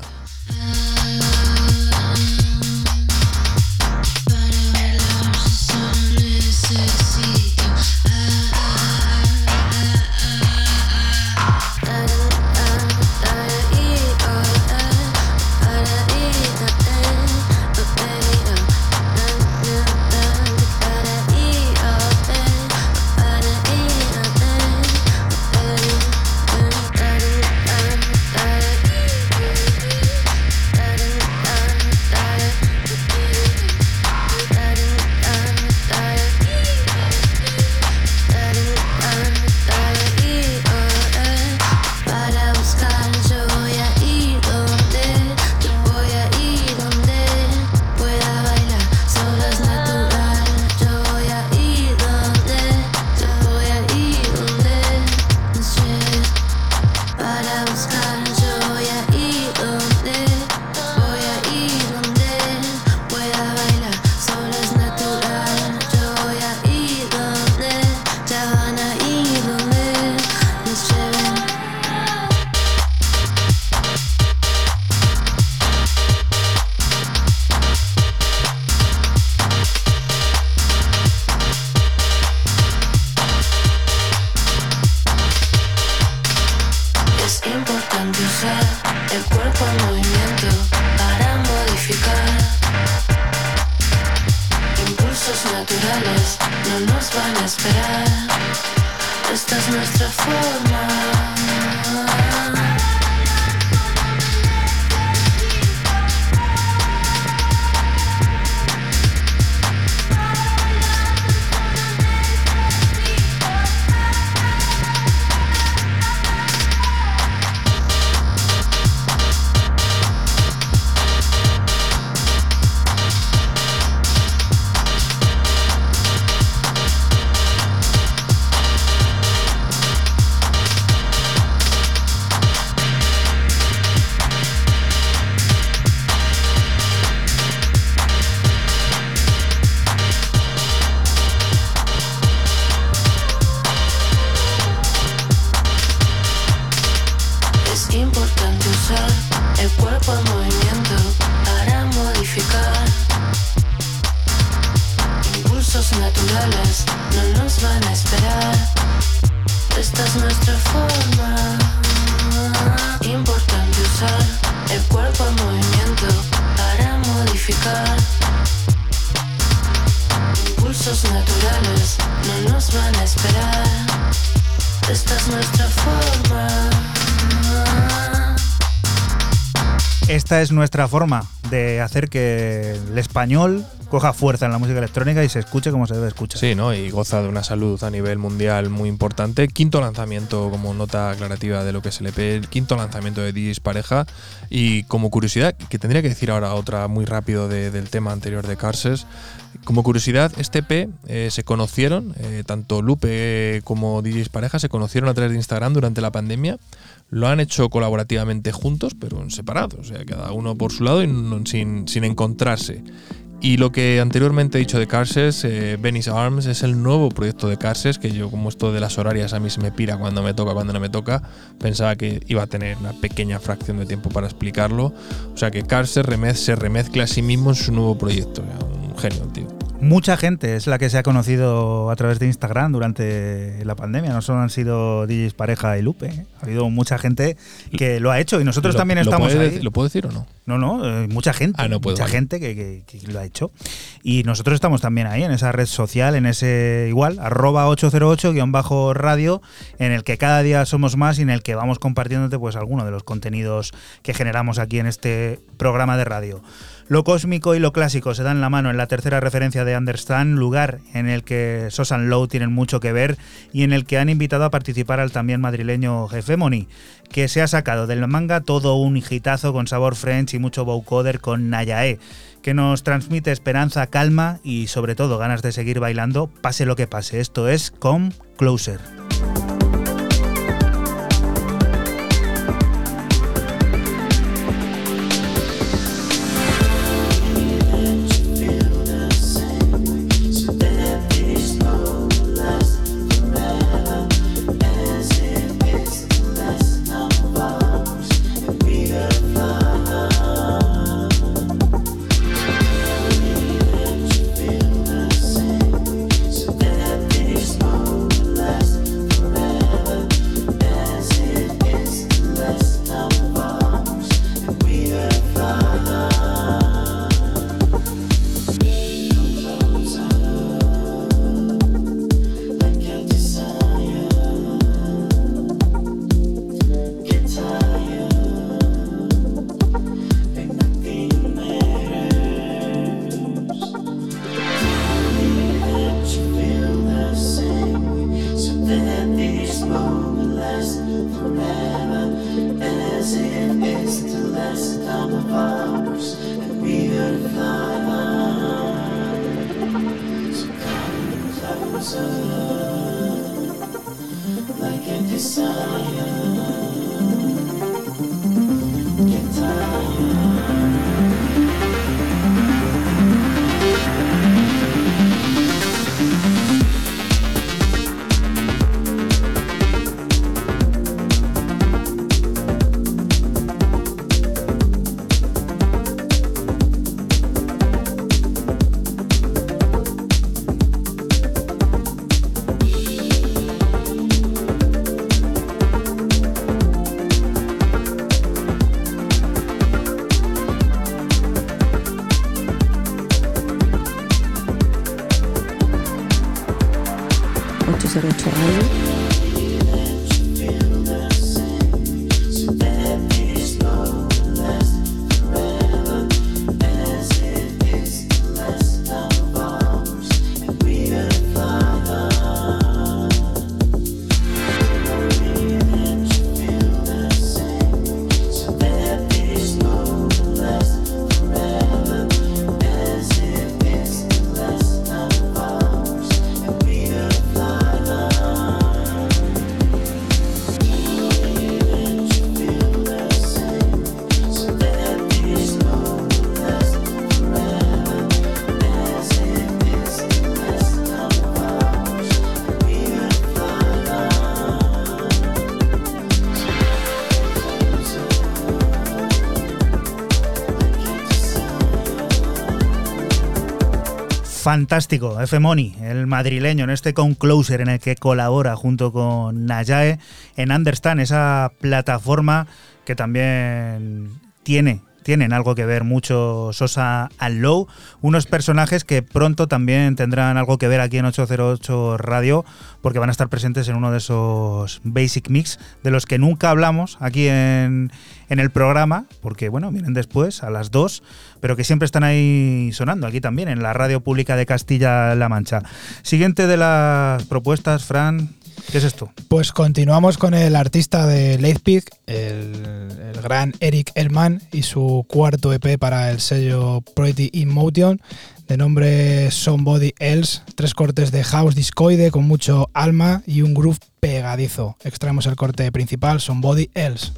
Nuestra forma de hacer que el español coja fuerza en la música electrónica y se escuche como se debe escuchar. Sí, ¿no? Y goza de una salud a nivel mundial muy importante. Quinto lanzamiento como nota aclarativa de lo que es el EP, el quinto lanzamiento de DJs Pareja. Y como curiosidad, que tendría que decir ahora otra muy rápido de- del tema anterior de Carses. Como curiosidad, este EP eh, se conocieron, eh, tanto Lupe como DJs Pareja se conocieron a través de Instagram durante la pandemia. Lo han hecho colaborativamente juntos, pero en separados, o sea, cada uno por su lado y sin, sin encontrarse. Y lo que anteriormente he dicho de Carses, eh, Venice Arms, es el nuevo proyecto de Carses, que yo como esto de las horarias a mí se me pira cuando me toca, cuando no me toca, pensaba que iba a tener una pequeña fracción de tiempo para explicarlo. O sea que Carses remez- se remezcla a sí mismo en su nuevo proyecto. un genio, tío. Mucha gente es la que se ha conocido a través de Instagram durante la pandemia. No solo han sido DJs Pareja y Lupe. ¿eh? Ha habido mucha gente que lo ha hecho y nosotros Lo- también estamos ahí. ¿Lo puedo decir o no? No, no, eh, mucha gente. Ah, no puedo, mucha vale. gente que, que- que lo ha hecho. Y nosotros estamos también ahí, en esa red social, en ese igual, arroba 808-radio, en el que cada día somos más y en el que vamos compartiéndote pues alguno de los contenidos que generamos aquí en este programa de radio. Lo cósmico y lo clásico se dan la mano en la tercera referencia de Understand, lugar en el que Sosan Low tienen mucho que ver y en el que han invitado a participar al también madrileño Jefemoni, que se ha sacado del manga todo un hitazo con sabor French y mucho vocoder con Nayae, que nos transmite esperanza, calma y sobre todo ganas de seguir bailando, pase lo que pase. Esto es Come Closer. Fantástico, F Money, el madrileño, en este con Closer en el que colabora junto con Nayae en Understand, esa plataforma que también tiene tienen algo que ver mucho Sosa and Low, unos personajes que pronto también tendrán algo que ver aquí en 808 Radio, porque van a estar presentes en uno de esos Basic Mix de los que nunca hablamos aquí en, en el programa, porque bueno, vienen después a las 2, pero que siempre están ahí sonando aquí también, en la radio pública de Castilla-La Mancha. Siguiente de las propuestas, Fran, ¿qué es esto? Pues continuamos con el artista de Leithpig, el, el gran Eric Elman, y su cuarto EP para el sello Pretty in Motion, de nombre Somebody Else. Tres cortes de house discoide con mucho alma y un groove pegadizo. Extraemos el corte principal, Somebody Else.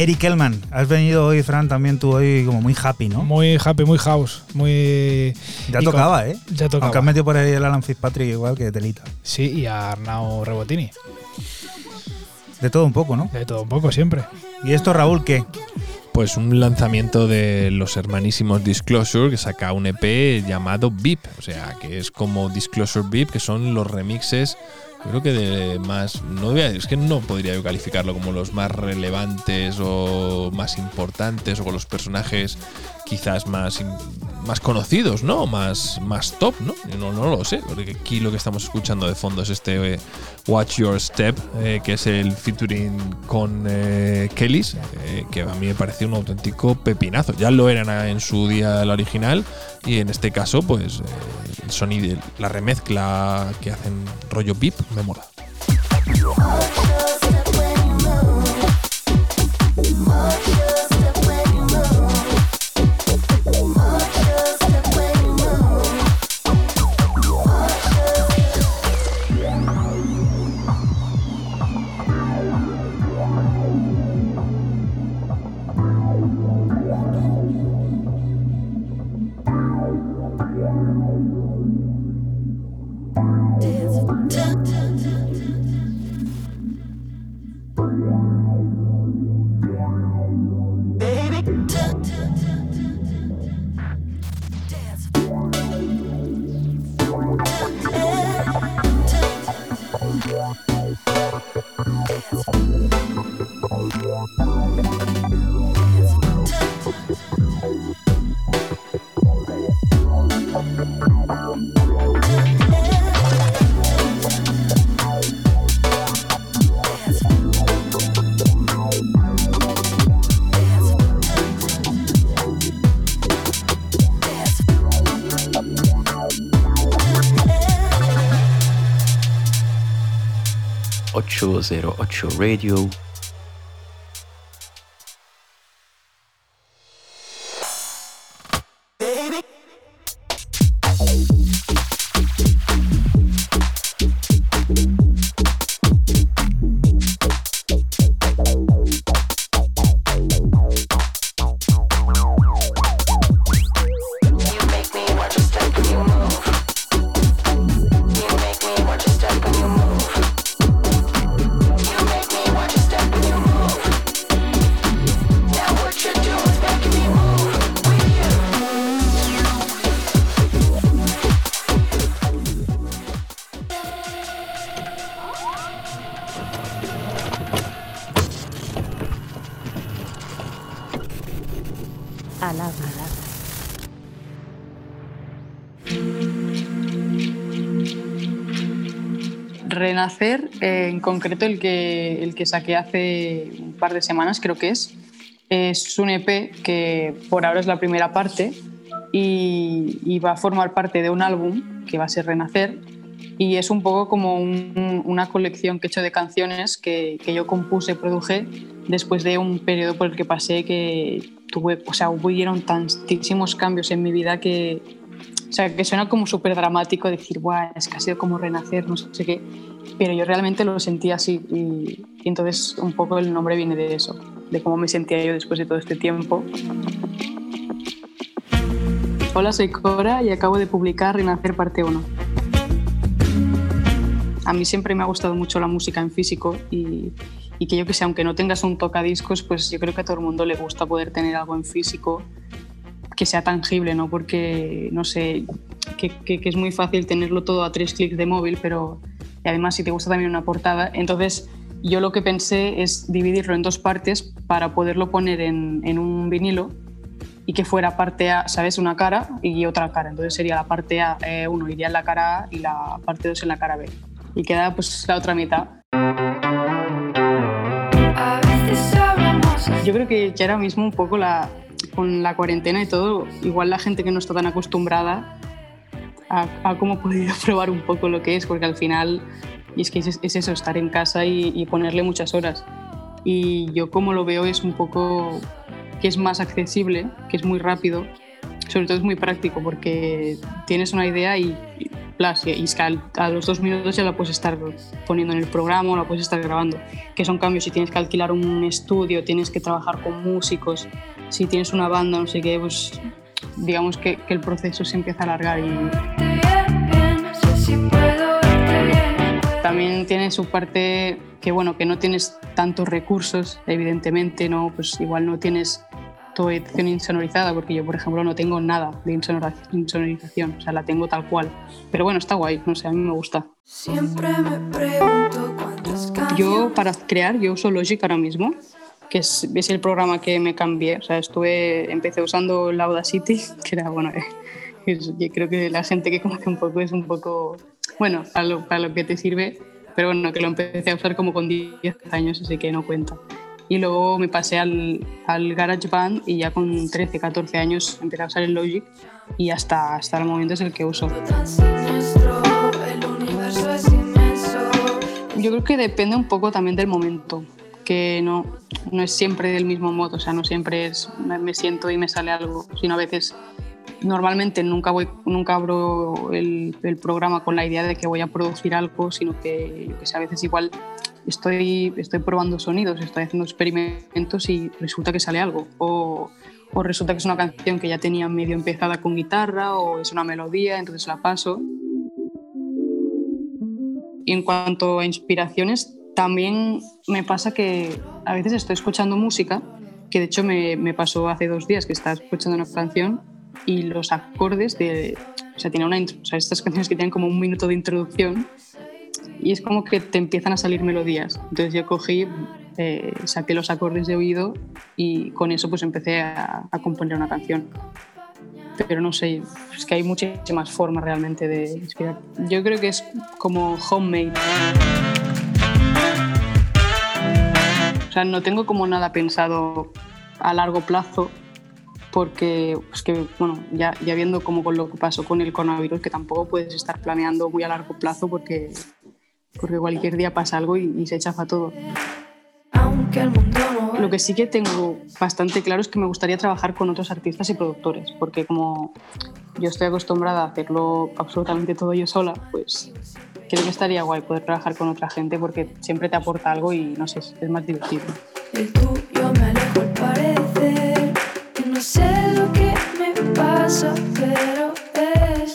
Eric Elman, has venido hoy, Fran, también tú hoy como muy happy, ¿no? Muy happy, muy house, muy... Ya y tocaba, con- ¿eh? Ya tocaba. Aunque has metido por ahí el Alan Fitzpatrick igual que telita. Sí, y a Arnau Rebotini. De todo un poco, ¿no? De todo un poco, siempre. ¿Y esto, Raúl, qué? Pues un lanzamiento de los hermanísimos Disclosure que saca un EP llamado VIP, o sea, que es como Disclosure VIP, que son los remixes, creo que de más, no es que no podría yo calificarlo como los más relevantes o más importantes o con los personajes quizás más, más conocidos, ¿no? Más, más top, ¿no? No, no lo sé, porque aquí lo que estamos escuchando de fondo es este eh, Watch Your Step, eh, que es el featuring con eh, Kellys, eh, que a mí me parece un auténtico pepinazo. Ya lo eran en su día la original y en este caso, pues sonido, la remezcla que hacen rollo VIP me mola. 08 Radio. Concreto el que, el que saqué hace un par de semanas, creo que es, es un EP que por ahora es la primera parte y, y va a formar parte de un álbum que va a ser Renacer y es un poco como un- una colección que he hecho de canciones que, que yo compuse, produje después de un periodo por el que pasé que tuve, o sea, hubieron tantísimos cambios en mi vida que, o sea, que suena como súper dramático decir, Buah, es que ha sido como renacer, no sé qué, pero yo realmente lo sentía así y, y entonces un poco el nombre viene de eso, de cómo me sentía yo después de todo este tiempo. Hola, soy Cora y acabo de publicar Renacer parte 1. A mí siempre me ha gustado mucho la música en físico y, y que yo que sé, aunque no tengas un tocadiscos, pues yo creo que a todo el mundo le gusta poder tener algo en físico que sea tangible, ¿no? Porque, no sé, que, que- que es muy fácil tenerlo todo a tres clics de móvil, pero y además si te gusta también una portada, entonces yo lo que pensé es dividirlo en dos partes para poderlo poner en, en un vinilo y que fuera parte A, ¿sabes? Una cara y otra cara. Entonces sería la parte A, eh, uno iría en la cara A y la parte 2 en la cara B. Y queda pues la otra mitad. Yo creo que ya ahora mismo un poco la, con la cuarentena y todo, igual la gente que no está tan acostumbrada a, a cómo podido probar un poco lo que es, porque al final y es que es, es eso, estar en casa y, y ponerle muchas horas. Y yo como lo veo es un poco que es más accesible, que es muy rápido, sobre todo es muy práctico porque tienes una idea y, y, y es que al- a los dos minutos ya la puedes estar poniendo en el programa o la puedes estar grabando. Que son cambios si tienes que alquilar un estudio, tienes que trabajar con músicos, si tienes una banda, no sé qué, pues digamos que, que el proceso se empieza a alargar y también tiene su parte que bueno que no tienes tantos recursos evidentemente no pues igual no tienes tu edición insonorizada porque yo por ejemplo no tengo nada de insonorización o sea la tengo tal cual. Pero bueno está guay no sé a mí me gusta. Siempre me pregunto yo para crear yo uso Logic ahora mismo que es, es el programa que me cambié. O sea estuve empecé usando el Audacity <laughs> que era bueno <laughs> es- yo creo que la gente que conoce un poco es un poco bueno para lo, para lo que te sirve. Pero bueno que lo empecé a usar como con 10 años así que no cuenta. Y luego me pasé al, al GarageBand y ya con 13 14 años empecé a usar el Logic y hasta hasta el momento es el que uso. Yo creo que depende un poco también del momento, que no, no es siempre del mismo modo, o sea, no siempre es me, siento y me sale algo, sino a veces, normalmente nunca, voy, nunca abro el, el programa con la idea de que voy a producir algo, sino que, yo que sé, a veces igual estoy, estoy probando sonidos, estoy haciendo experimentos y resulta que sale algo, o, o resulta que es una canción que ya tenía medio empezada con guitarra, o es una melodía, entonces la paso. Y en cuanto a inspiraciones, también me pasa que a veces estoy escuchando música, que de hecho me, me pasó hace dos días que estaba escuchando una canción y los acordes de... O sea, tiene una, o sea, estas canciones que tienen como un minuto de introducción y es como que te empiezan a salir melodías. Entonces yo cogí, eh, saqué los acordes de oído y con eso pues empecé a, a componer una canción. Pero no sé, es que hay muchísimas formas realmente de inspirar. Yo creo que es como homemade. O sea, no tengo como nada pensado a largo plazo porque pues que bueno ya, ya viendo como con lo que pasó con el coronavirus que tampoco puedes estar planeando muy a largo plazo porque porque cualquier día pasa algo y, y se chafa todo. Lo que sí que tengo bastante claro es que me gustaría trabajar con otros artistas y productores porque como yo estoy acostumbrada a hacerlo absolutamente todo yo sola pues creo que estaría guay poder trabajar con otra gente porque siempre te aporta algo y no sé es más divertido El tuyo me alejo al parecer. Y no sé lo que me pasa, pero es.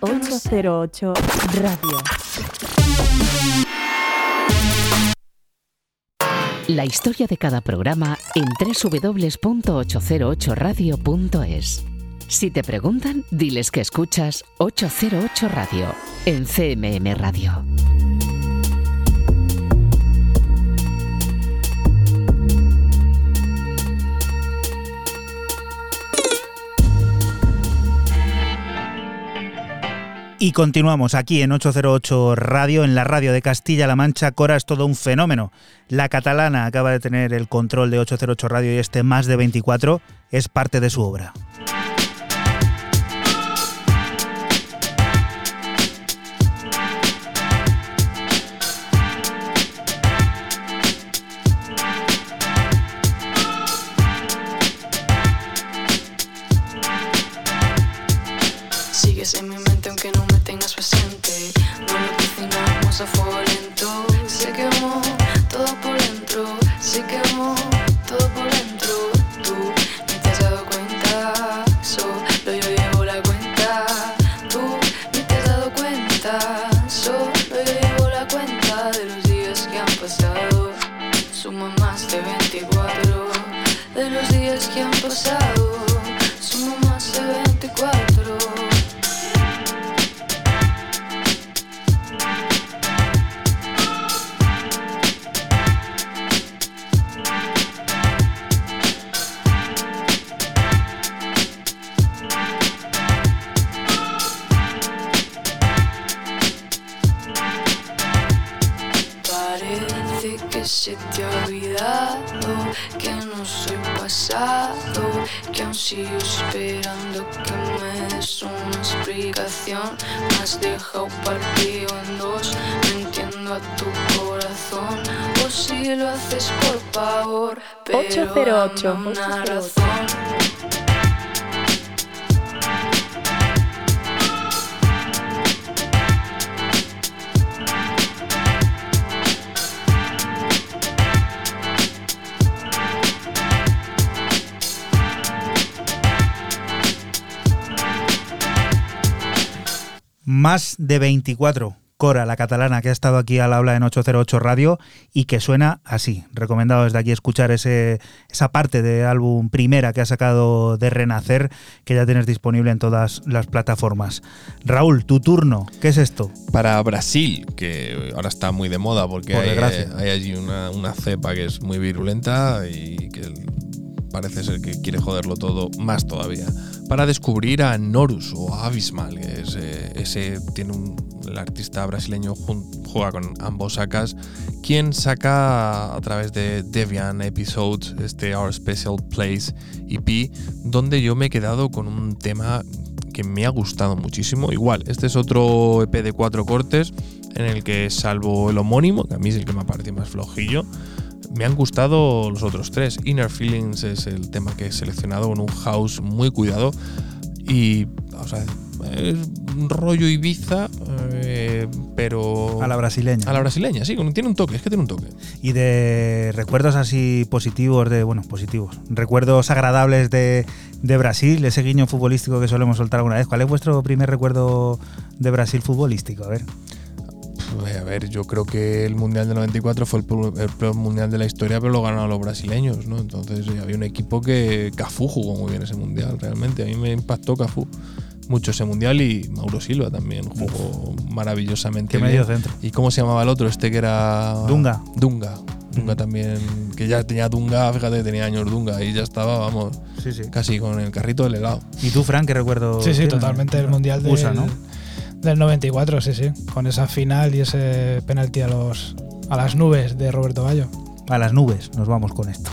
808 Radio. La historia de cada programa en www.808radio.es. Si te preguntan, diles que escuchas 808 Radio en CMM Radio. Y continuamos aquí en 808 Radio, en la radio de Castilla-La Mancha. Cora es todo un fenómeno. La catalana acaba de tener el control de 808 Radio y este más de 24 es parte de su obra. Cocinamos a Me has dejado partido en dos, no entiendo a tu corazón. O si lo haces por favor, pero 808, dame una 808. razón. Más de 24. Cora, la catalana que ha estado aquí al habla en 808 Radio y que suena así. Recomendado desde aquí escuchar ese, esa parte de álbum primera que ha sacado de Renacer, que ya tienes disponible en todas las plataformas. Raúl, tu turno. ¿Qué es esto? Para Brasil, que ahora está muy de moda porque Por hay, hay allí una, una cepa que es muy virulenta y que parece ser que quiere joderlo todo más todavía. Para descubrir a Norus o a Abismal, que es, eh, ese tiene un, el artista brasileño juega con ambos sacas, quien saca a través de Debian Episodes este Our Special Place EP, donde yo me he quedado con un tema que me ha gustado muchísimo. Igual, este es otro EP de cuatro cortes en el que, salvo el homónimo, que a mí es el que me ha parecido más flojillo, me han gustado los otros tres. Inner Feelings es el tema que he seleccionado con un house muy cuidado y, o sea, es un rollo Ibiza, eh, pero. A la brasileña. A la brasileña, sí, tiene un toque, es que tiene un toque. Y de recuerdos así positivos, de bueno, positivos, recuerdos agradables de, de Brasil, ese guiño futbolístico que solemos soltar alguna vez. ¿Cuál es vuestro primer recuerdo de Brasil futbolístico? A ver. Pues, a ver, yo creo que el Mundial del 94 fue el, peor- el peor Mundial de la historia, pero lo ganaron los brasileños, ¿no? Entonces eh, había un equipo que Cafú jugó muy bien ese Mundial, realmente. A mí me impactó Cafú mucho ese Mundial y Mauro Silva también jugó maravillosamente Qué bien. medio centro. ¿Y cómo se llamaba el otro? Este que era... Dunga. Dunga. Dunga también, que ya tenía Dunga, fíjate, tenía años Dunga y ya estaba, vamos, Sí, sí. casi con el carrito del helado. ¿Y tú, Frank, qué recuerdo? Sí, sí, tienes? totalmente. El mundial del, USA, ¿no? Del 94, sí, sí. Con esa final y ese penalti a, los, a las nubes de Roberto Gallo. A las nubes, nos vamos con esto.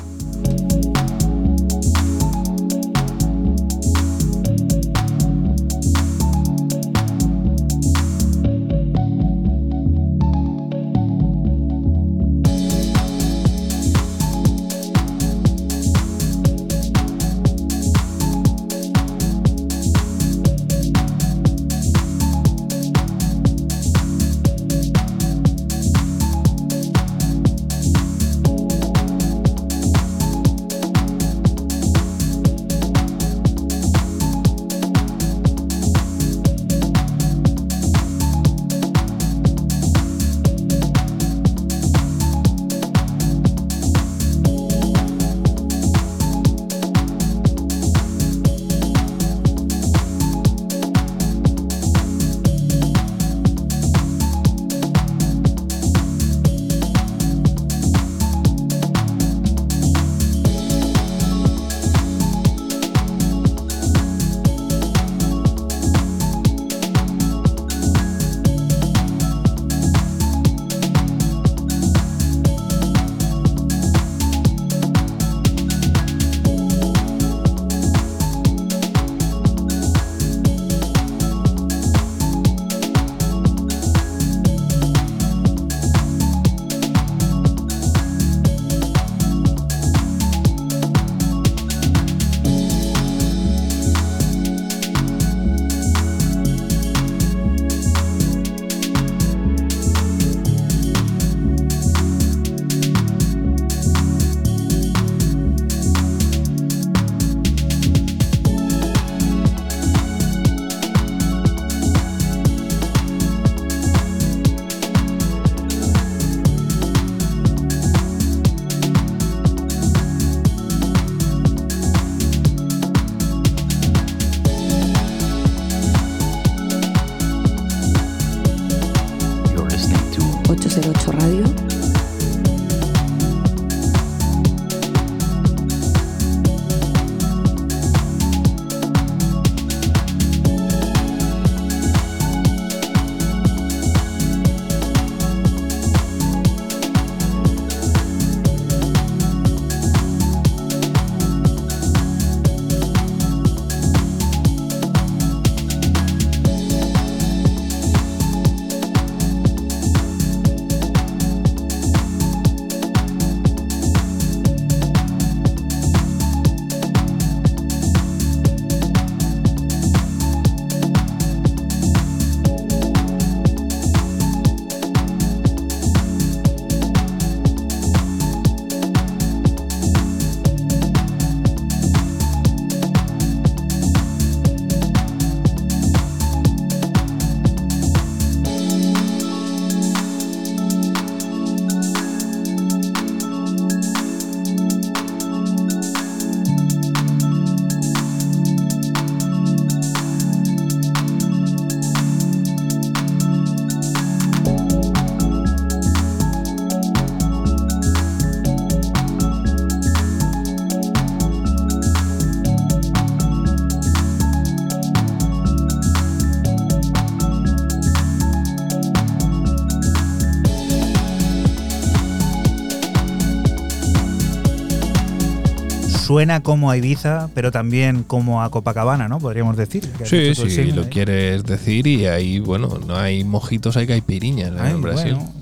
Suena como a Ibiza, pero también como a Copacabana, ¿no? Podríamos decir. Sí, sí, símil lo ahí. quieres decir y ahí, bueno, no hay mojitos, hay caipiriñas ¿eh? Ay, en Brasil. bueno.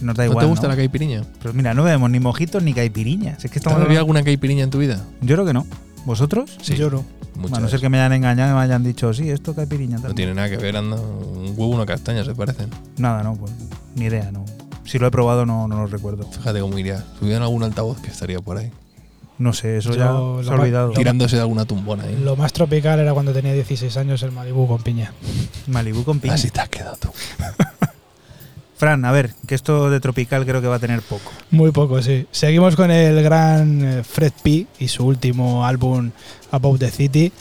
Nos da ¿No igual. te gusta ¿no? la caipiriña? Pues mira, no bebemos ni mojitos ni caipiriñas. Es que ¿Te estamos has bebido hablando- alguna caipiriña en tu vida? Yo creo que no. ¿Vosotros? Sí. Lloro. Muchas. A no ser que me hayan engañado y me hayan dicho, sí, esto caipiriña. tal. No tiene nada que ver, anda. Un huevo, una castaña se parecen. Nada, no, pues ni idea, no. Si lo he probado no, no lo recuerdo. Fíjate cómo iría. Si hubiera algún altavoz que estaría por ahí. No sé, eso Yo ya lo se ha olvidado. Tirándose de alguna tumbona ahí. Lo más tropical era cuando tenía 16 años el Malibu con piña. Malibu con piña. Así te has quedado tú. <laughs> Fran, a ver, que esto de tropical creo que va a tener poco. Muy poco, sí. Seguimos con el gran eh, Fred P. y su último álbum About the City,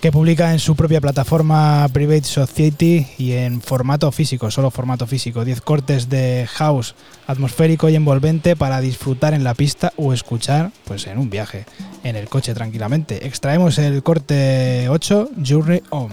que publica en su propia plataforma Private Society y en formato físico, solo formato físico. 10 cortes de house atmosférico y envolvente para disfrutar en la pista o escuchar pues en un viaje, en el coche tranquilamente. Extraemos el corte 8, Journey On.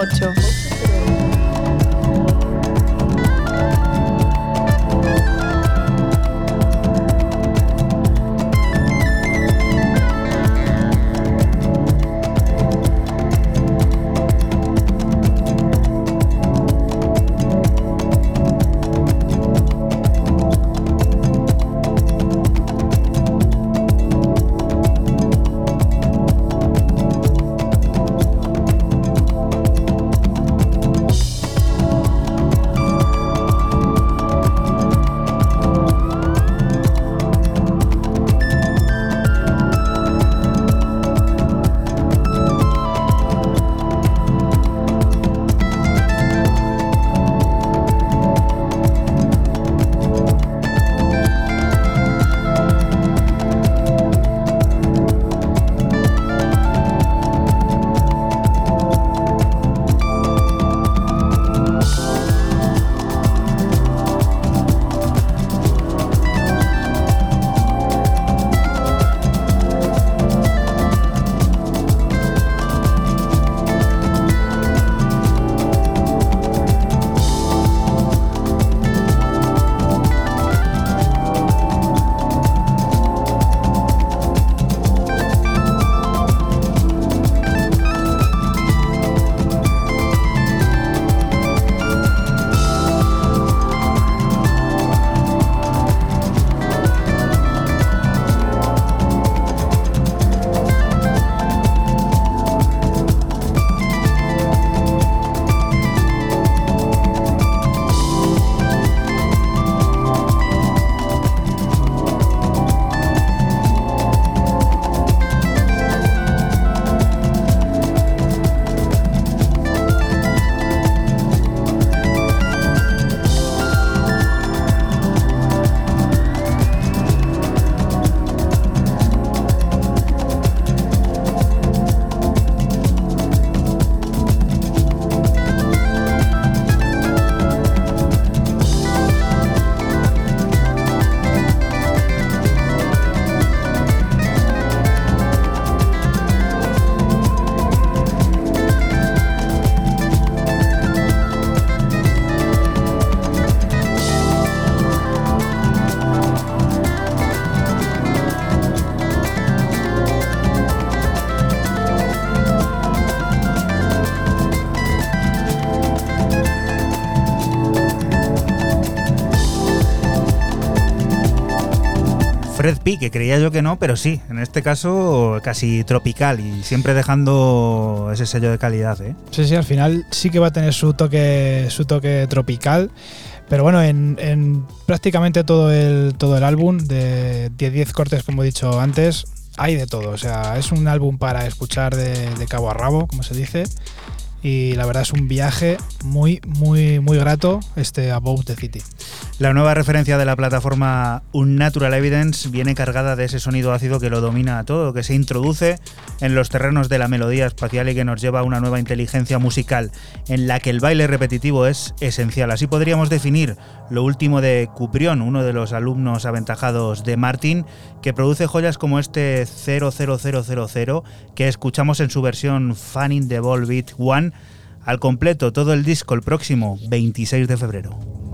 8. que creía yo que no, pero sí, en este caso casi tropical y siempre dejando ese sello de calidad. ¿eh? Sí, sí, al final sí que va a tener su toque, su toque tropical. Pero bueno, en, en prácticamente todo el, todo el álbum, de 10 cortes, como he dicho antes, hay de todo. O sea, es un álbum para escuchar de, de cabo a rabo, como se dice y la verdad es un viaje muy, muy, muy grato este Above the City. La nueva referencia de la plataforma Unnatural Evidence viene cargada de ese sonido ácido que lo domina a todo, que se introduce en los terrenos de la melodía espacial y que nos lleva a una nueva inteligencia musical en la que el baile repetitivo es esencial. Así podríamos definir lo último de Cuprión, uno de los alumnos aventajados de Martin, que produce joyas como este 00000 que escuchamos en su versión Fanning the Ball Beat One al completo todo el disco el próximo 26 de febrero.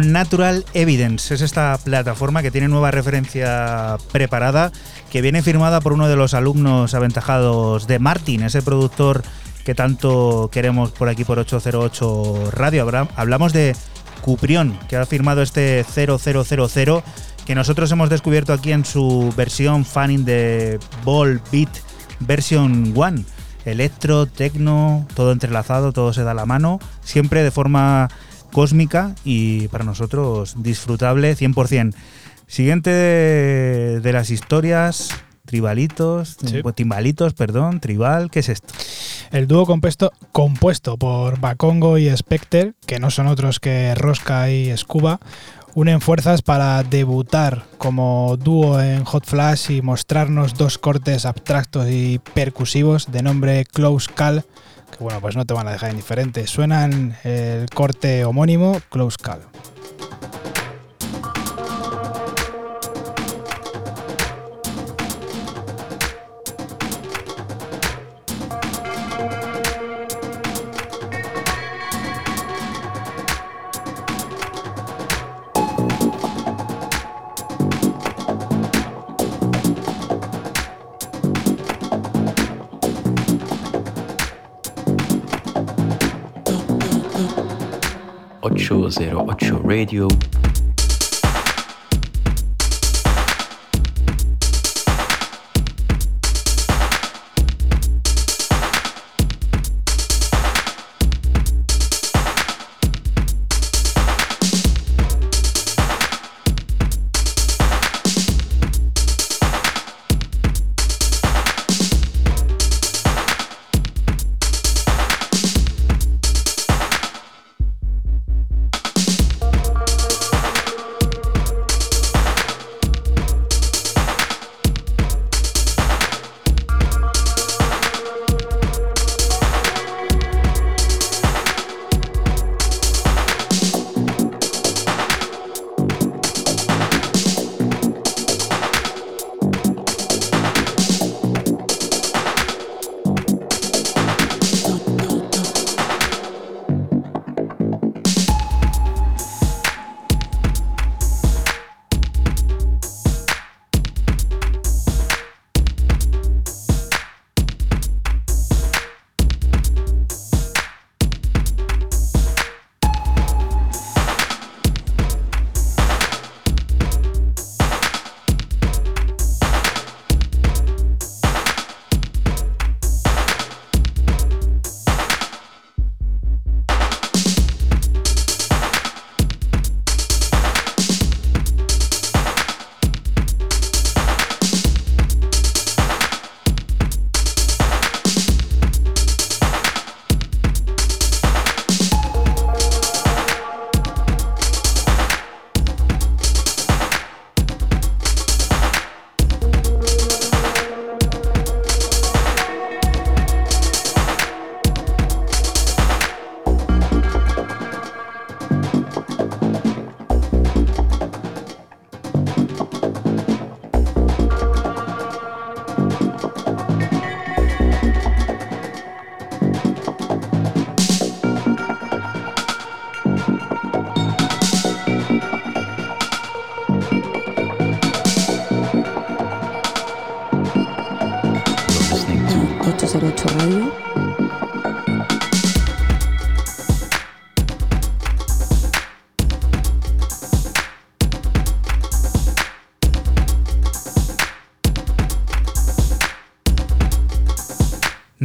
Unnatural Evidence es esta plataforma que tiene nueva referencia preparada, que viene firmada por uno de los alumnos aventajados de Martin, ese productor que tanto queremos por aquí por 808 Radio. Hablamos de Cuprión, que ha firmado este 0000 que nosotros hemos descubierto aquí en su versión Fanning de Ball Beat Version 1. Electro, tecno, todo entrelazado, todo se da la mano, siempre de forma cósmica y para nosotros disfrutable 100%. Siguiente de, de las historias, tribalitos, Sí. pues, timbalitos, perdón, tribal, ¿qué es esto? El dúo compuesto, compuesto por Bakongo y Spectre, que no son otros que Rosca y Scuba, unen fuerzas para debutar como dúo en Hot Flash y mostrarnos dos cortes abstractos y percusivos de nombre Close Call, bueno, pues no te van a dejar indiferente. Suenan el corte homónimo Close Call. 008 Radio.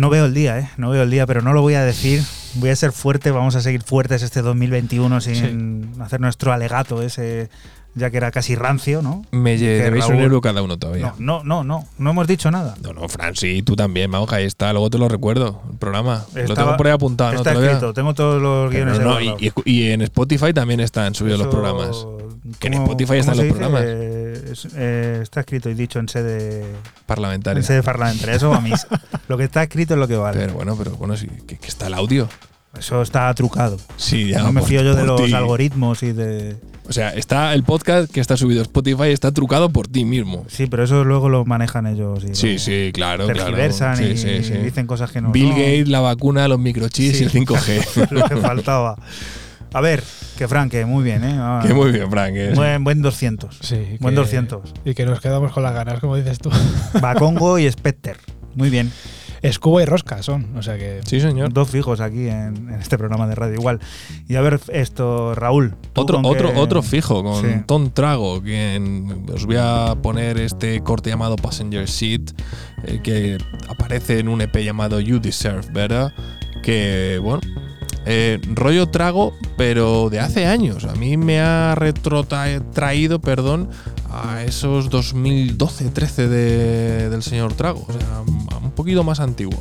No veo el día, ¿eh? No veo el día, pero no lo voy a decir. Voy a ser fuerte, vamos a seguir fuertes este 2021 sin hacer nuestro alegato ese, ya que era casi rancio, ¿no? Me llevéis un euro cada uno todavía. No, no, no, no, no hemos dicho nada. No, no, Fran, sí, tú también, vamos, ahí está. Luego te lo recuerdo, el programa. lo tengo por ahí apuntado, ¿no? Está escrito, tengo todos los Pero guiones no, de y, y- en Spotify también están subidos los Eso- programas. Que en ¿cómo- Spotify están los dice? programas Eh, es- eh, está escrito y dicho en sede, parlamentarios. en sede parlamentaria. Eso va a misa. <laughs> lo que está escrito es lo que vale. Pero bueno, pero bueno, sí, que, que está el audio. Eso está trucado. Sí, ya. no me por- fío yo de los ti. algoritmos y de. O sea, está el podcast que está subido a Spotify, está trucado por ti mismo. Sí, pero eso luego lo manejan ellos. Y Sí, sí, claro, claro. tergiversan Sí, y sí, sí. dicen cosas que no Bill. Gates, la vacuna, los microchips Sí. y el 5G. <laughs> lo que faltaba. A ver, que Frank, que muy bien, ¿eh? Ah, que muy bien, Frank. que- Buen, buen 200. Sí, Buen que- 200. Y que nos quedamos con las ganas, como dices tú. Bacongo y Specter. Muy bien. Escuba y rosca son, o sea que. Sí, señor. Dos fijos aquí en, en este programa de radio. Igual. Y a ver, esto, Raúl. ¿tú Otro, otro, otro fijo con Sí. Tom Trago, quien os voy a poner este corte llamado Passenger Seat, eh, que aparece en un EP llamado You Deserve Better, que bueno, Eh, rollo trago, pero de hace años. A mí me ha retrotraído, perdón, a esos 2012-13 de, del señor Trago. O sea, un poquito más antiguo.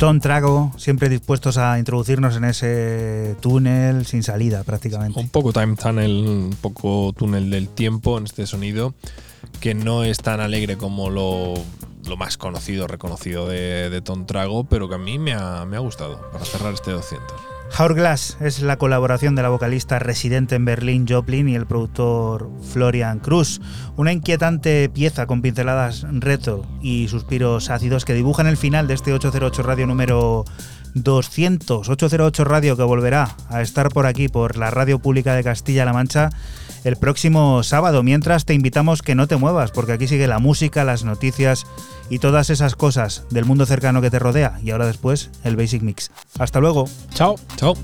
Ton Trago, siempre dispuestos a introducirnos en ese túnel sin salida prácticamente. Un poco time tunnel, un poco túnel del tiempo en este sonido, que no es tan alegre como lo, lo más conocido, reconocido de, de Ton Trago, pero que a mí me ha, me ha gustado para cerrar este 200. Hourglass es la colaboración de la vocalista residente en Berlín Joplin y el productor Florian Cruz, una inquietante pieza con pinceladas retro y suspiros ácidos que dibujan el final de este 808 radio número 200, 808 radio que volverá a estar por aquí por la radio pública de Castilla-La Mancha el próximo sábado. Mientras te invitamos que no te muevas porque aquí sigue la música, las noticias y todas esas cosas del mundo cercano que te rodea. Y ahora después el Basic Mix. Hasta luego. Chao. Chao.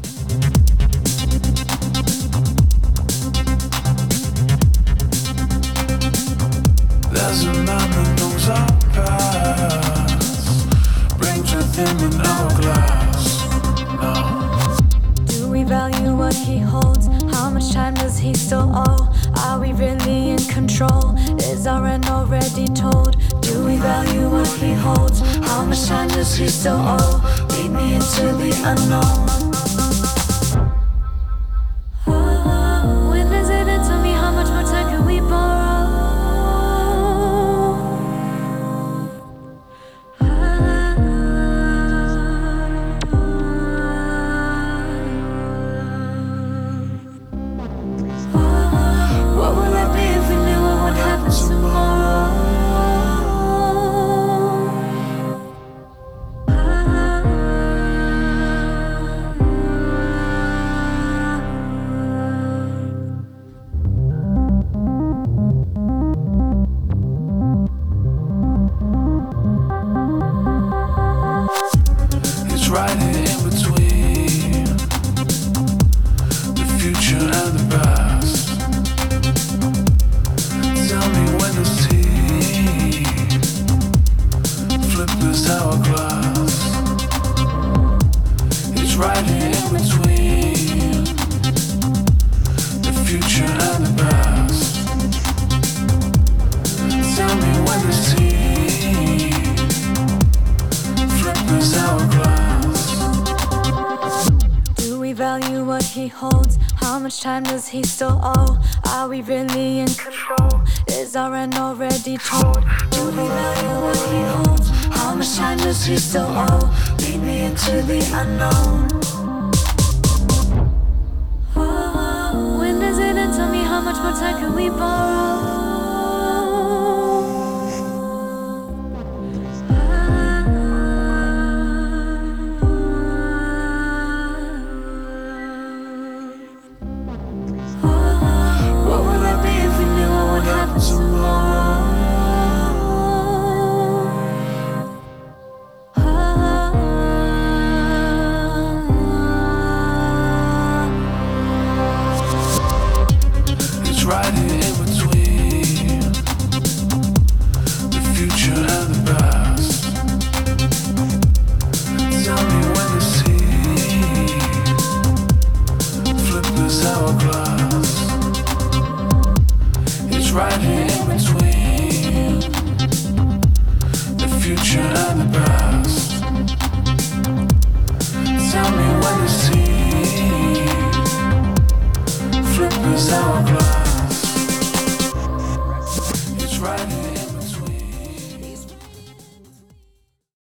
He still owe? Are we really in control? Is our end already told? Do we value what he holds? How much time does he still owe? Lead me into the unknown.